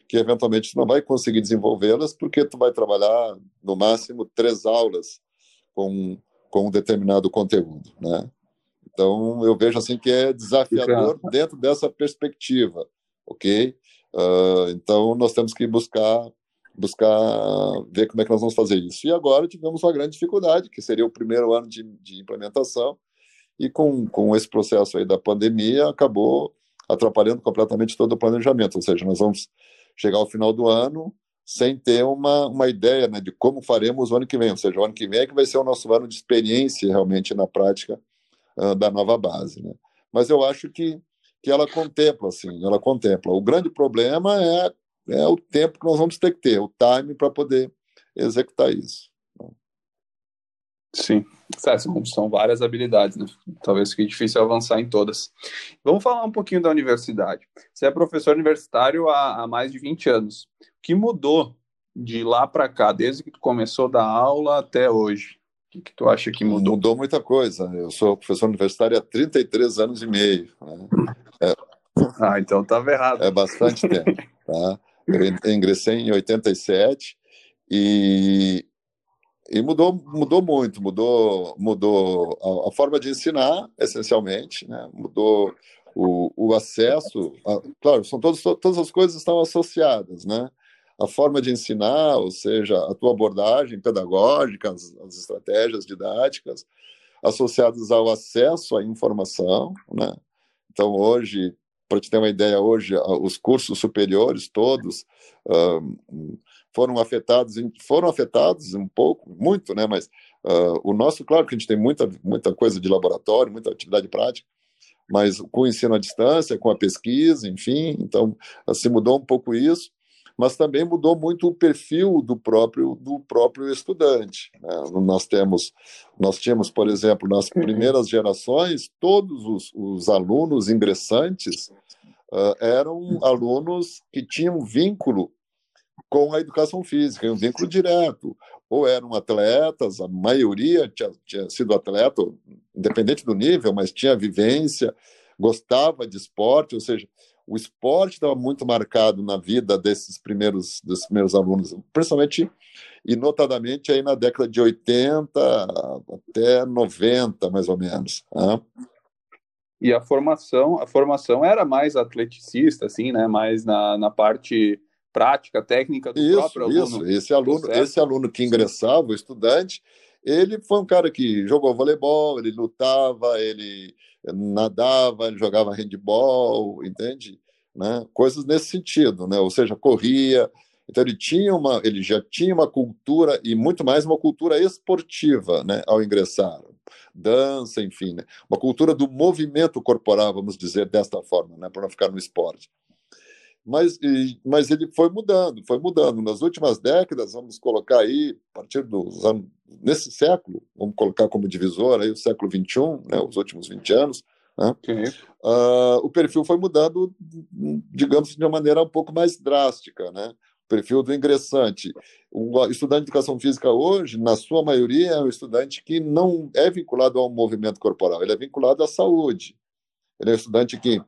que eventualmente tu não vai conseguir desenvolvê-las porque tu vai trabalhar no máximo três aulas com, com um determinado conteúdo, né? Então, eu vejo assim que é desafiador dentro dessa perspectiva, ok? Uh, então, nós temos que buscar buscar ver como é que nós vamos fazer isso. E agora tivemos uma grande dificuldade, que seria o primeiro ano de, de implementação, e com, com esse processo aí da pandemia, acabou atrapalhando completamente todo o planejamento. Ou seja, nós vamos chegar ao final do ano sem ter uma, uma ideia né, de como faremos o ano que vem. Ou seja, o ano que vem é que vai ser o nosso ano de experiência realmente na prática uh, da nova base. Né? Mas eu acho que, que ela contempla, assim, ela contempla. O grande problema é, é o tempo que nós vamos ter que ter, o time para poder executar isso. Sim, são várias habilidades, né? Talvez fique difícil avançar em todas. Vamos falar um pouquinho da universidade. Você é professor universitário há, há mais de 20 anos. O que mudou de lá para cá, desde que tu começou da aula até hoje? O que, que, tu acha que mudou? Mudou muita coisa. Eu sou professor universitário há 33 anos e meio. Né? É... Ah, então estava errado. É bastante tempo. Tá? Eu ingressei em 87 e e mudou, mudou muito, mudou, mudou a, a forma de ensinar, essencialmente, né? mudou o, o acesso. A, claro, são todos, todas as coisas estão associadas, né? A forma de ensinar, ou seja, a tua abordagem pedagógica, as, as estratégias didáticas, associadas ao acesso à informação, né? Então, hoje, para te ter uma ideia, hoje os cursos superiores todos um, foram afetados, foram afetados um pouco, muito, né? Mas uh, o nosso, claro que a gente tem muita, muita coisa de laboratório, muita atividade prática, mas com o ensino à distância, com a pesquisa, enfim, então se mudou um pouco isso, mas também mudou muito o perfil do próprio do próprio estudante. Né? Nós temos, nós tínhamos, por exemplo, nas uhum. primeiras gerações, todos os, os alunos ingressantes uh, eram alunos que tinham vínculo com a educação física, um vínculo direto. Ou eram atletas, a maioria tinha, tinha sido atleta, independente do nível, mas tinha vivência, gostava de esporte, ou seja, o esporte estava muito marcado na vida desses primeiros, desses primeiros alunos, principalmente e notadamente aí na década de 80 até 90, mais ou menos. Né? E a formação, a formação era mais atleticista, assim, né? Mais na, na parte prática, técnica do isso, próprio aluno. Isso, esse aluno, esse aluno que ingressava, o estudante, ele foi um cara que jogou voleibol, ele lutava, ele nadava, ele jogava handball, entende? Né? Coisas nesse sentido, né? Ou seja, corria. Então ele tinha uma, ele já tinha uma cultura e muito mais uma cultura esportiva, né? Ao ingressar, dança, enfim, né? uma cultura do movimento corporal, vamos dizer desta forma, né? Para não ficar no esporte mas, mas ele foi mudando, foi mudando. Nas últimas décadas, vamos colocar aí, a partir dos anos, nesse século, vamos colocar como divisor aí o século XXI, né, os últimos 20 anos, né, okay. uh, o perfil foi mudando, digamos, de uma maneira um pouco mais drástica, né? O perfil do ingressante. O estudante de educação física hoje, na sua maioria, é um estudante que não é vinculado ao movimento corporal, ele é vinculado à saúde. Ele é um estudante que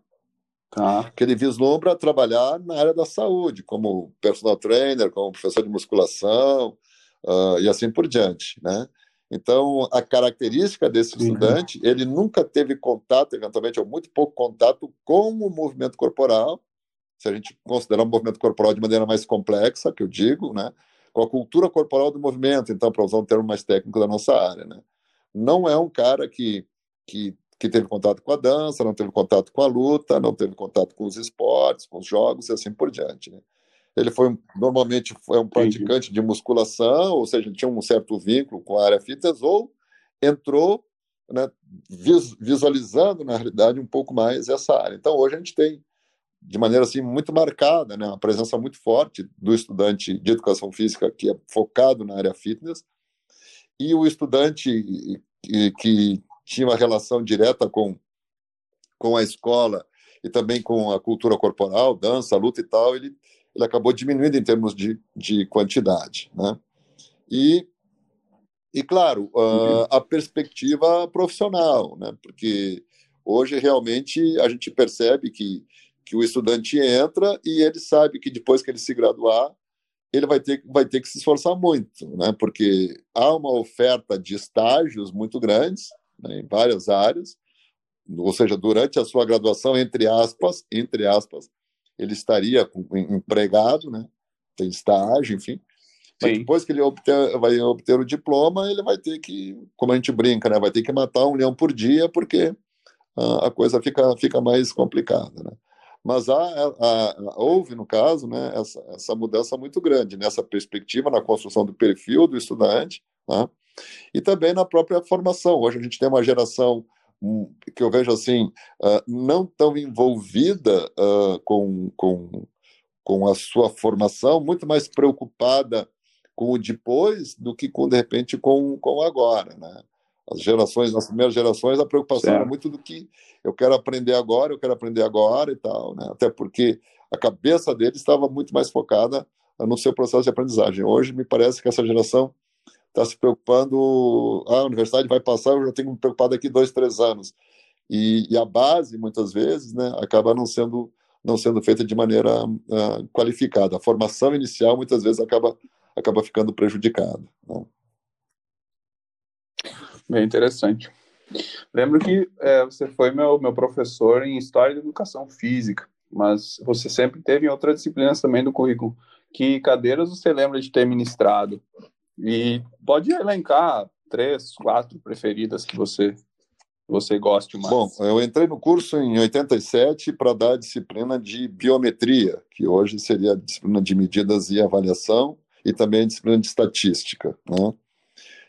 Tá. Que ele vislumbra trabalhar na área da saúde, como personal trainer, como professor de musculação uh, e assim por diante, né? Então, a característica desse estudante, ele nunca teve contato, eventualmente, ou muito pouco contato com o movimento corporal, se a gente considerar o movimento corporal de maneira mais complexa, que eu digo, né? com a cultura corporal do movimento, então, para usar um termo mais técnico da nossa área. Né? Não é um cara que, que que teve contato com a dança, não teve contato com a luta, não teve contato com os esportes, com os jogos e assim por diante. Né? Ele foi normalmente foi um praticante de musculação, ou seja, tinha um certo vínculo com a área fitness, ou entrou né, visualizando, na realidade, um pouco mais essa área. Então, hoje a gente tem, de maneira assim, muito marcada, né, uma presença muito forte do estudante de educação física que é focado na área fitness, e o estudante que, que tinha uma relação direta com, com a escola e também com a cultura corporal, dança, luta e tal, ele, ele acabou diminuindo em termos de, de quantidade. Né? E, e claro, uh, a perspectiva profissional, né? porque hoje realmente a gente percebe que, que o estudante entra e ele sabe que depois que ele se graduar, ele vai ter, vai ter que se esforçar muito, né? porque há uma oferta de estágios muito grandes, né, em várias áreas, ou seja, durante a sua graduação, entre aspas, entre aspas, ele estaria empregado, né, tem estágio, enfim. Mas Sim. depois que ele obter, vai obter o diploma, ele vai ter que, como a gente brinca, né, vai ter que matar um leão por dia, porque uh, a coisa fica, fica mais complicada. Né? Mas há, há, há, houve, no caso, né, essa, essa mudança muito grande nessa perspectiva, na construção do perfil do estudante, né, e também na própria formação. Hoje a gente tem uma geração hum, que eu vejo assim, uh, não tão envolvida uh, com, com, com a sua formação, muito mais preocupada com o depois do que com, de repente, com, com agora, né? As gerações, nas primeiras gerações, a preocupação certo. era muito do que eu quero aprender agora, eu quero aprender agora e tal, né? Até porque a cabeça dele estava muito mais focada no seu processo de aprendizagem. Hoje, me parece que essa geração está se preocupando, ah, a universidade vai passar, eu já tenho me preocupado daqui dois, três anos. E, e, a base, muitas vezes, né, acaba não sendo, não sendo feita de maneira uh, qualificada. A formação inicial, muitas vezes, acaba, acaba ficando prejudicada. Né? Bem interessante. Lembro que é, você foi meu, meu professor em História da Educação Física, mas você sempre teve em outras disciplinas também do currículo. Que cadeiras você lembra de ter ministrado? E pode elencar três, quatro preferidas que você você goste mais. Bom, eu entrei no curso em 87 para dar a disciplina de biometria, que hoje seria a disciplina de medidas e avaliação, e também a disciplina de estatística. Né?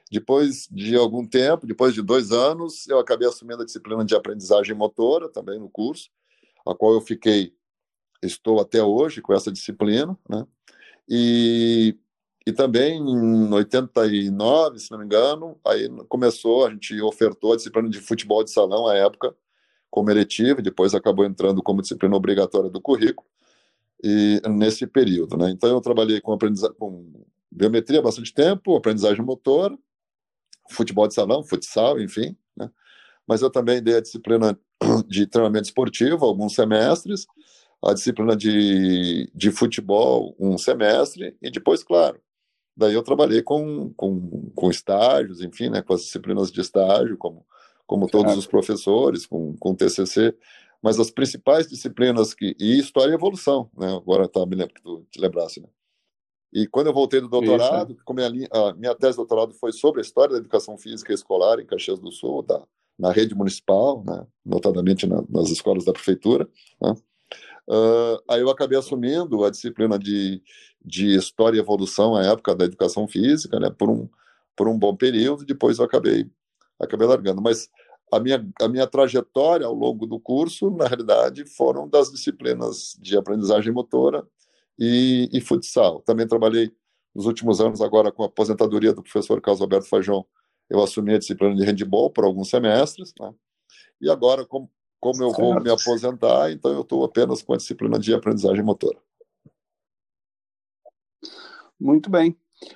Depois de algum tempo, depois de dois anos, eu acabei assumindo a disciplina de aprendizagem motora, também no curso, a qual eu fiquei, estou até hoje com essa disciplina, né? E, e também em 89, se não me engano, aí começou, a gente ofertou a disciplina de futebol de salão à época, como eletiva, depois acabou entrando como disciplina obrigatória do currículo, e nesse período, né? Então eu trabalhei com com biometria há bastante tempo, aprendizagem motora, futebol de salão, futsal, enfim, né? Mas eu também dei a disciplina de treinamento esportivo alguns semestres, a disciplina de, de futebol um semestre, e depois, claro, daí eu trabalhei com, com, com estágios, enfim, né, com as disciplinas de estágio, como, como todos os professores, com, com TCC, mas as principais disciplinas que e história e evolução, né? Agora tá me lembro que tu te lembrasse, né? E quando eu voltei do doutorado, Isso. a minha, a minha tese de doutorado foi sobre a história da educação física escolar em Caxias do Sul, da, na rede municipal, né, notadamente na, nas escolas da prefeitura, né, uh, aí eu acabei assumindo a disciplina de, de História e Evolução à época da educação física, né, por um, por um bom período, depois eu acabei, acabei largando. Mas a minha, a minha trajetória ao longo do curso, na realidade, foram das disciplinas de aprendizagem motora, e, e futsal. Também trabalhei nos últimos anos, agora com a aposentadoria do professor Carlos Alberto Fajão, eu assumi a disciplina de handball por alguns semestres, né? e agora, como, como eu vou me aposentar, então eu estou apenas com a disciplina de aprendizagem motora. Muito bem.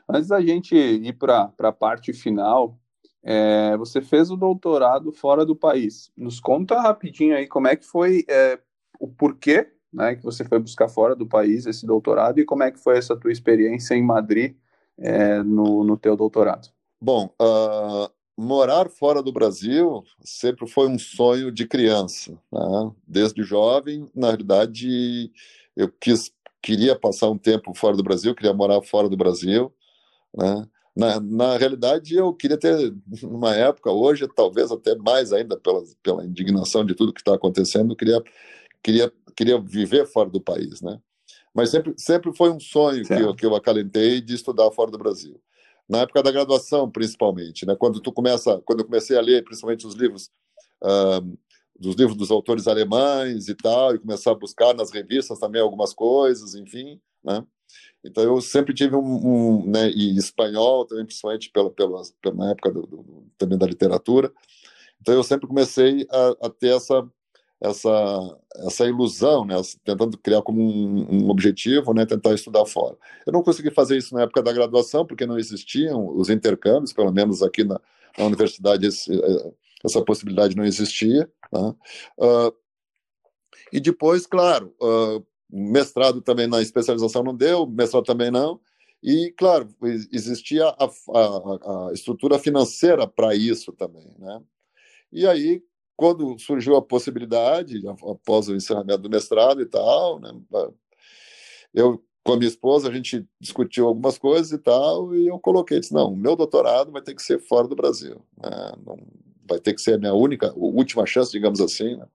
Antes da gente ir para a parte final, é, você fez o doutorado fora do país. Nos conta rapidinho aí como é que foi, é, o porquê né, que você foi buscar fora do país esse doutorado e como é que foi essa tua experiência em Madrid é, no, no teu doutorado? Bom, uh, morar fora do Brasil sempre foi um sonho de criança. Né? Desde jovem, na realidade, eu quis, queria passar um tempo fora do Brasil, queria morar fora do Brasil. Né? Na, na realidade, eu queria ter, numa época, hoje, talvez até mais ainda, pela, pela indignação de tudo que está acontecendo, queria, queria queria viver fora do país, né? Mas sempre, sempre foi um sonho que eu, que eu acalentei de estudar fora do Brasil. Na época da graduação, principalmente, né? Quando tu começa, quando eu comecei a ler, principalmente os livros uh, dos livros dos autores alemães e tal, e começar a buscar nas revistas também algumas coisas, enfim, né? Então eu sempre tive um, um né, e espanhol também, principalmente pela, pela, pela época do, do, também da literatura. Então eu sempre comecei a, a ter essa essa, essa ilusão, né, tentando criar como um, um, objetivo, né, tentar estudar fora. Eu não consegui fazer isso na época da graduação, porque não existiam os intercâmbios, pelo menos aqui na, na universidade esse, é, essa possibilidade não existia. Uh, e depois, claro, uh, mestrado também na especialização não deu, mestrado também não, e, claro, existia a, a, a estrutura financeira para isso também, né? E aí, quando surgiu a possibilidade, após o encerramento do mestrado e tal, né, eu com a minha esposa, a gente discutiu algumas coisas e tal, e eu coloquei, disse, não, meu doutorado vai ter que ser fora do Brasil, né, não, vai ter que ser a minha única, última chance, digamos assim, né,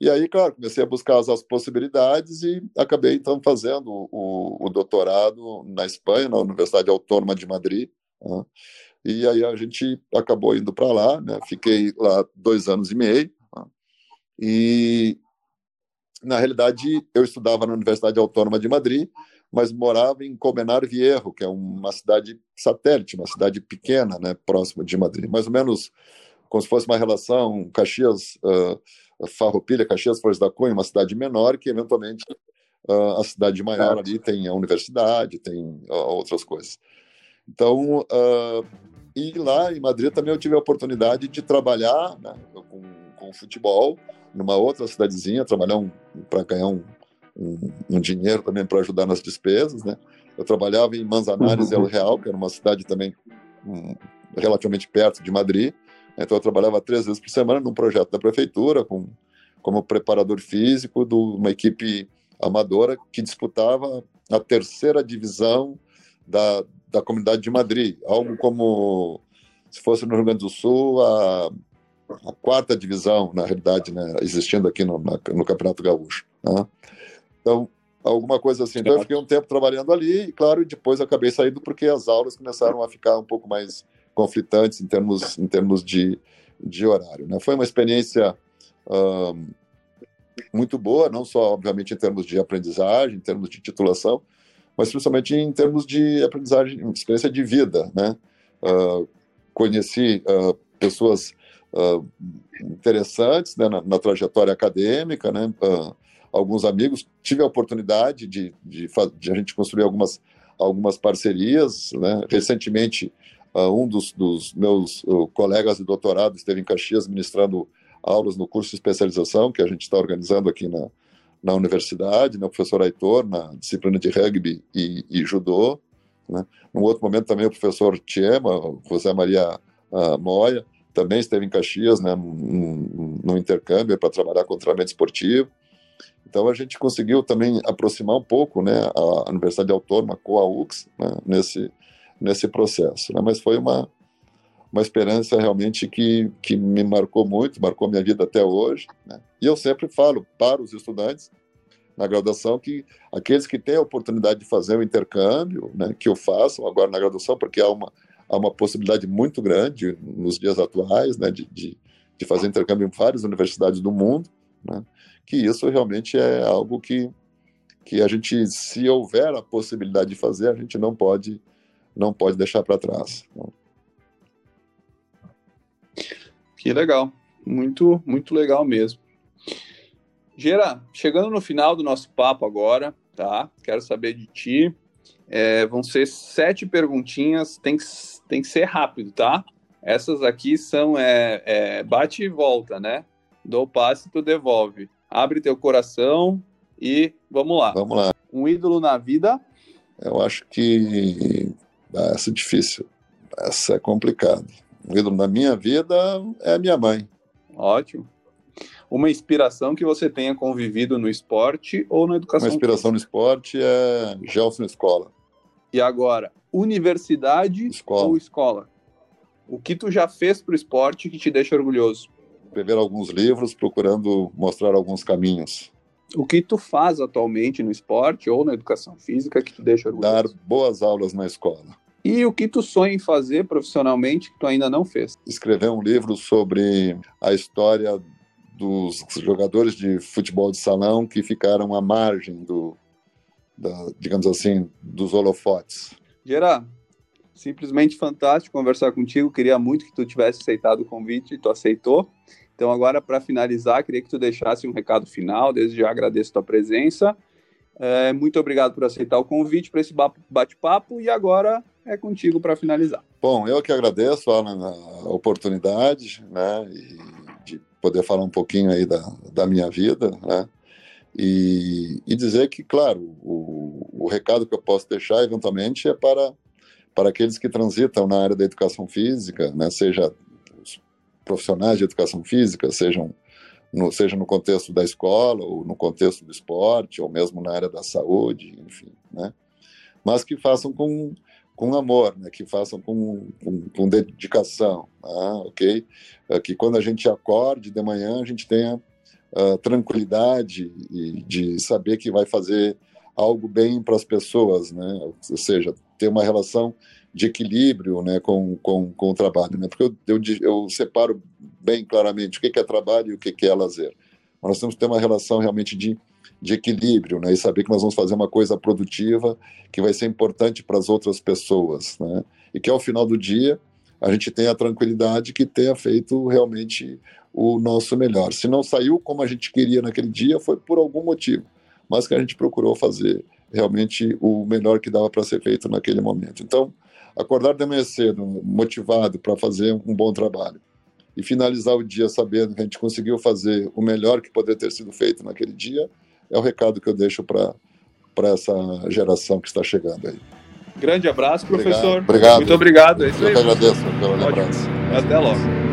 E aí, claro, comecei a buscar as, as possibilidades e acabei, então, fazendo o, o, doutorado na Espanha, na Universidade Autônoma de Madrid. Né? E aí a gente acabou indo para lá, né? fiquei lá dois anos e meio. Né? E, na realidade, eu estudava na Universidade Autônoma de Madrid, mas morava em Colmenar Viejo, que é uma cidade satélite, uma cidade pequena, né, próxima de Madrid. Mais ou menos como se fosse uma relação Caxias, uh, Farroupilha, Caxias, Flores da Cunha, uma cidade menor que eventualmente uh, a cidade maior ali tem a universidade, tem uh, outras coisas. Então, e lá em Madrid também eu tive a oportunidade de trabalhar né, com, com futebol numa outra cidadezinha, trabalhar um, para ganhar um, um, um, dinheiro também para ajudar nas despesas, né? Eu trabalhava em Manzanares uhum. El Real, que era uma cidade também um, relativamente perto de Madrid, então eu trabalhava três vezes por semana num projeto da prefeitura, com, como preparador físico de uma equipe amadora que disputava a terceira divisão da, da comunidade de Madrid, algo como se fosse no Rio Grande do Sul a, a quarta divisão, na realidade, né, existindo aqui no, na, no Campeonato Gaúcho. Né? Então, alguma coisa assim. Então, eu fiquei um tempo trabalhando ali e, claro, depois acabei saindo porque as aulas começaram a ficar um pouco mais conflitantes em termos, em termos de, de horário. Né? Foi uma experiência muito boa, não só, obviamente, em termos de aprendizagem, em termos de titulação, mas principalmente em termos de aprendizagem, experiência de vida. Né? Uh, conheci uh, pessoas uh, interessantes né, na, na, trajetória acadêmica, né? alguns amigos, tive a oportunidade de, de, de, a gente construir algumas, algumas parcerias. Né? Recentemente, um dos, dos meus colegas de doutorado esteve em Caxias ministrando aulas no curso de especialização que a gente está organizando aqui na, na universidade, né, o professor Aitor, na disciplina de rugby e, e judô. Né. Num outro momento também o professor Tiema, José Maria uh, Moya, também esteve em Caxias, né, no intercâmbio para trabalhar com treinamento esportivo. Então a gente conseguiu também aproximar um pouco, né, a Universidade Autônoma com a UX né, nesse nesse processo. Né? Mas foi uma, uma experiência realmente que, que me marcou muito, marcou minha vida até hoje. Né? E eu sempre falo para os estudantes na graduação que aqueles que têm a oportunidade de fazer o intercâmbio, né, que o façam agora na graduação, porque há uma, há uma possibilidade muito grande nos dias atuais né, de, de, de fazer intercâmbio em várias universidades do mundo, né, que isso realmente é algo que, que a gente, se houver a possibilidade de fazer, a gente não pode não pode deixar para trás. Que legal, muito, muito legal mesmo. Gera, chegando no final do nosso papo agora, tá? Quero saber de ti. É, vão ser sete perguntinhas, tem que, tem que ser rápido, tá? Essas aqui são é, é, bate e volta, né? Dou passe, tu devolve. Abre teu coração e vamos lá. Vamos lá. Um ídolo na vida? Eu acho que ah, essa é difícil. Essa é complicada. O ídolo da minha vida é a minha mãe. Ótimo. Uma inspiração que você tenha convivido no esporte ou na educação? Uma inspiração no esporte é Gelson Escola. E agora, universidade escola. ou escola? O que tu já fez para o esporte que te deixa orgulhoso? Escrever alguns livros procurando mostrar alguns caminhos. O que tu faz atualmente no esporte ou na educação física que te deixa orgulhoso? Dar boas aulas na escola. E o que tu sonha em fazer profissionalmente que tu ainda não fez? Escrever um livro sobre a história dos jogadores de futebol de salão que ficaram à margem do, da, digamos assim, dos holofotes. Gerard, simplesmente fantástico conversar contigo. Queria muito que tu tivesse aceitado o convite e tu aceitou. Então, agora, para finalizar, queria que tu deixasse um recado final. Desde já agradeço tua presença. É, muito obrigado por aceitar o convite para esse bate-papo. E agora é contigo para finalizar. Bom, eu que agradeço, Alan, a oportunidade, né, de poder falar um pouquinho aí da, da minha vida, né, e, e dizer que, claro, o, o recado que eu posso deixar eventualmente é para, para aqueles que transitam na área da educação física, né, seja os profissionais de educação física, sejam no, seja no contexto da escola, ou no contexto do esporte, ou mesmo na área da saúde, enfim, né? Mas que façam com com amor, né? que façam com, com, com dedicação, tá? ok? É que quando a gente acorde de manhã, a gente tenha uh, tranquilidade e de saber que vai fazer algo bem para as pessoas, né? Ou seja, ter uma relação de equilíbrio, né, com, com, com o trabalho, né? Porque eu, eu, eu separo bem claramente o que é trabalho e o que é lazer. Nós temos que ter uma relação realmente de, de equilíbrio, né? E saber que nós vamos fazer uma coisa produtiva que vai ser importante para as outras pessoas, né? E que ao final do dia a gente tenha a tranquilidade que tenha feito realmente o nosso melhor. Se não saiu como a gente queria naquele dia, foi por algum motivo, mas que a gente procurou fazer realmente o melhor que dava para ser feito naquele momento. Então, acordar de manhã cedo, motivado para fazer um bom trabalho e finalizar o dia sabendo que a gente conseguiu fazer o melhor que poderia ter sido feito naquele dia, é o recado que eu deixo para essa geração que está chegando aí. Grande abraço, professor. Obrigado. Muito obrigado. É eu que agradeço pelo abraço. Até logo.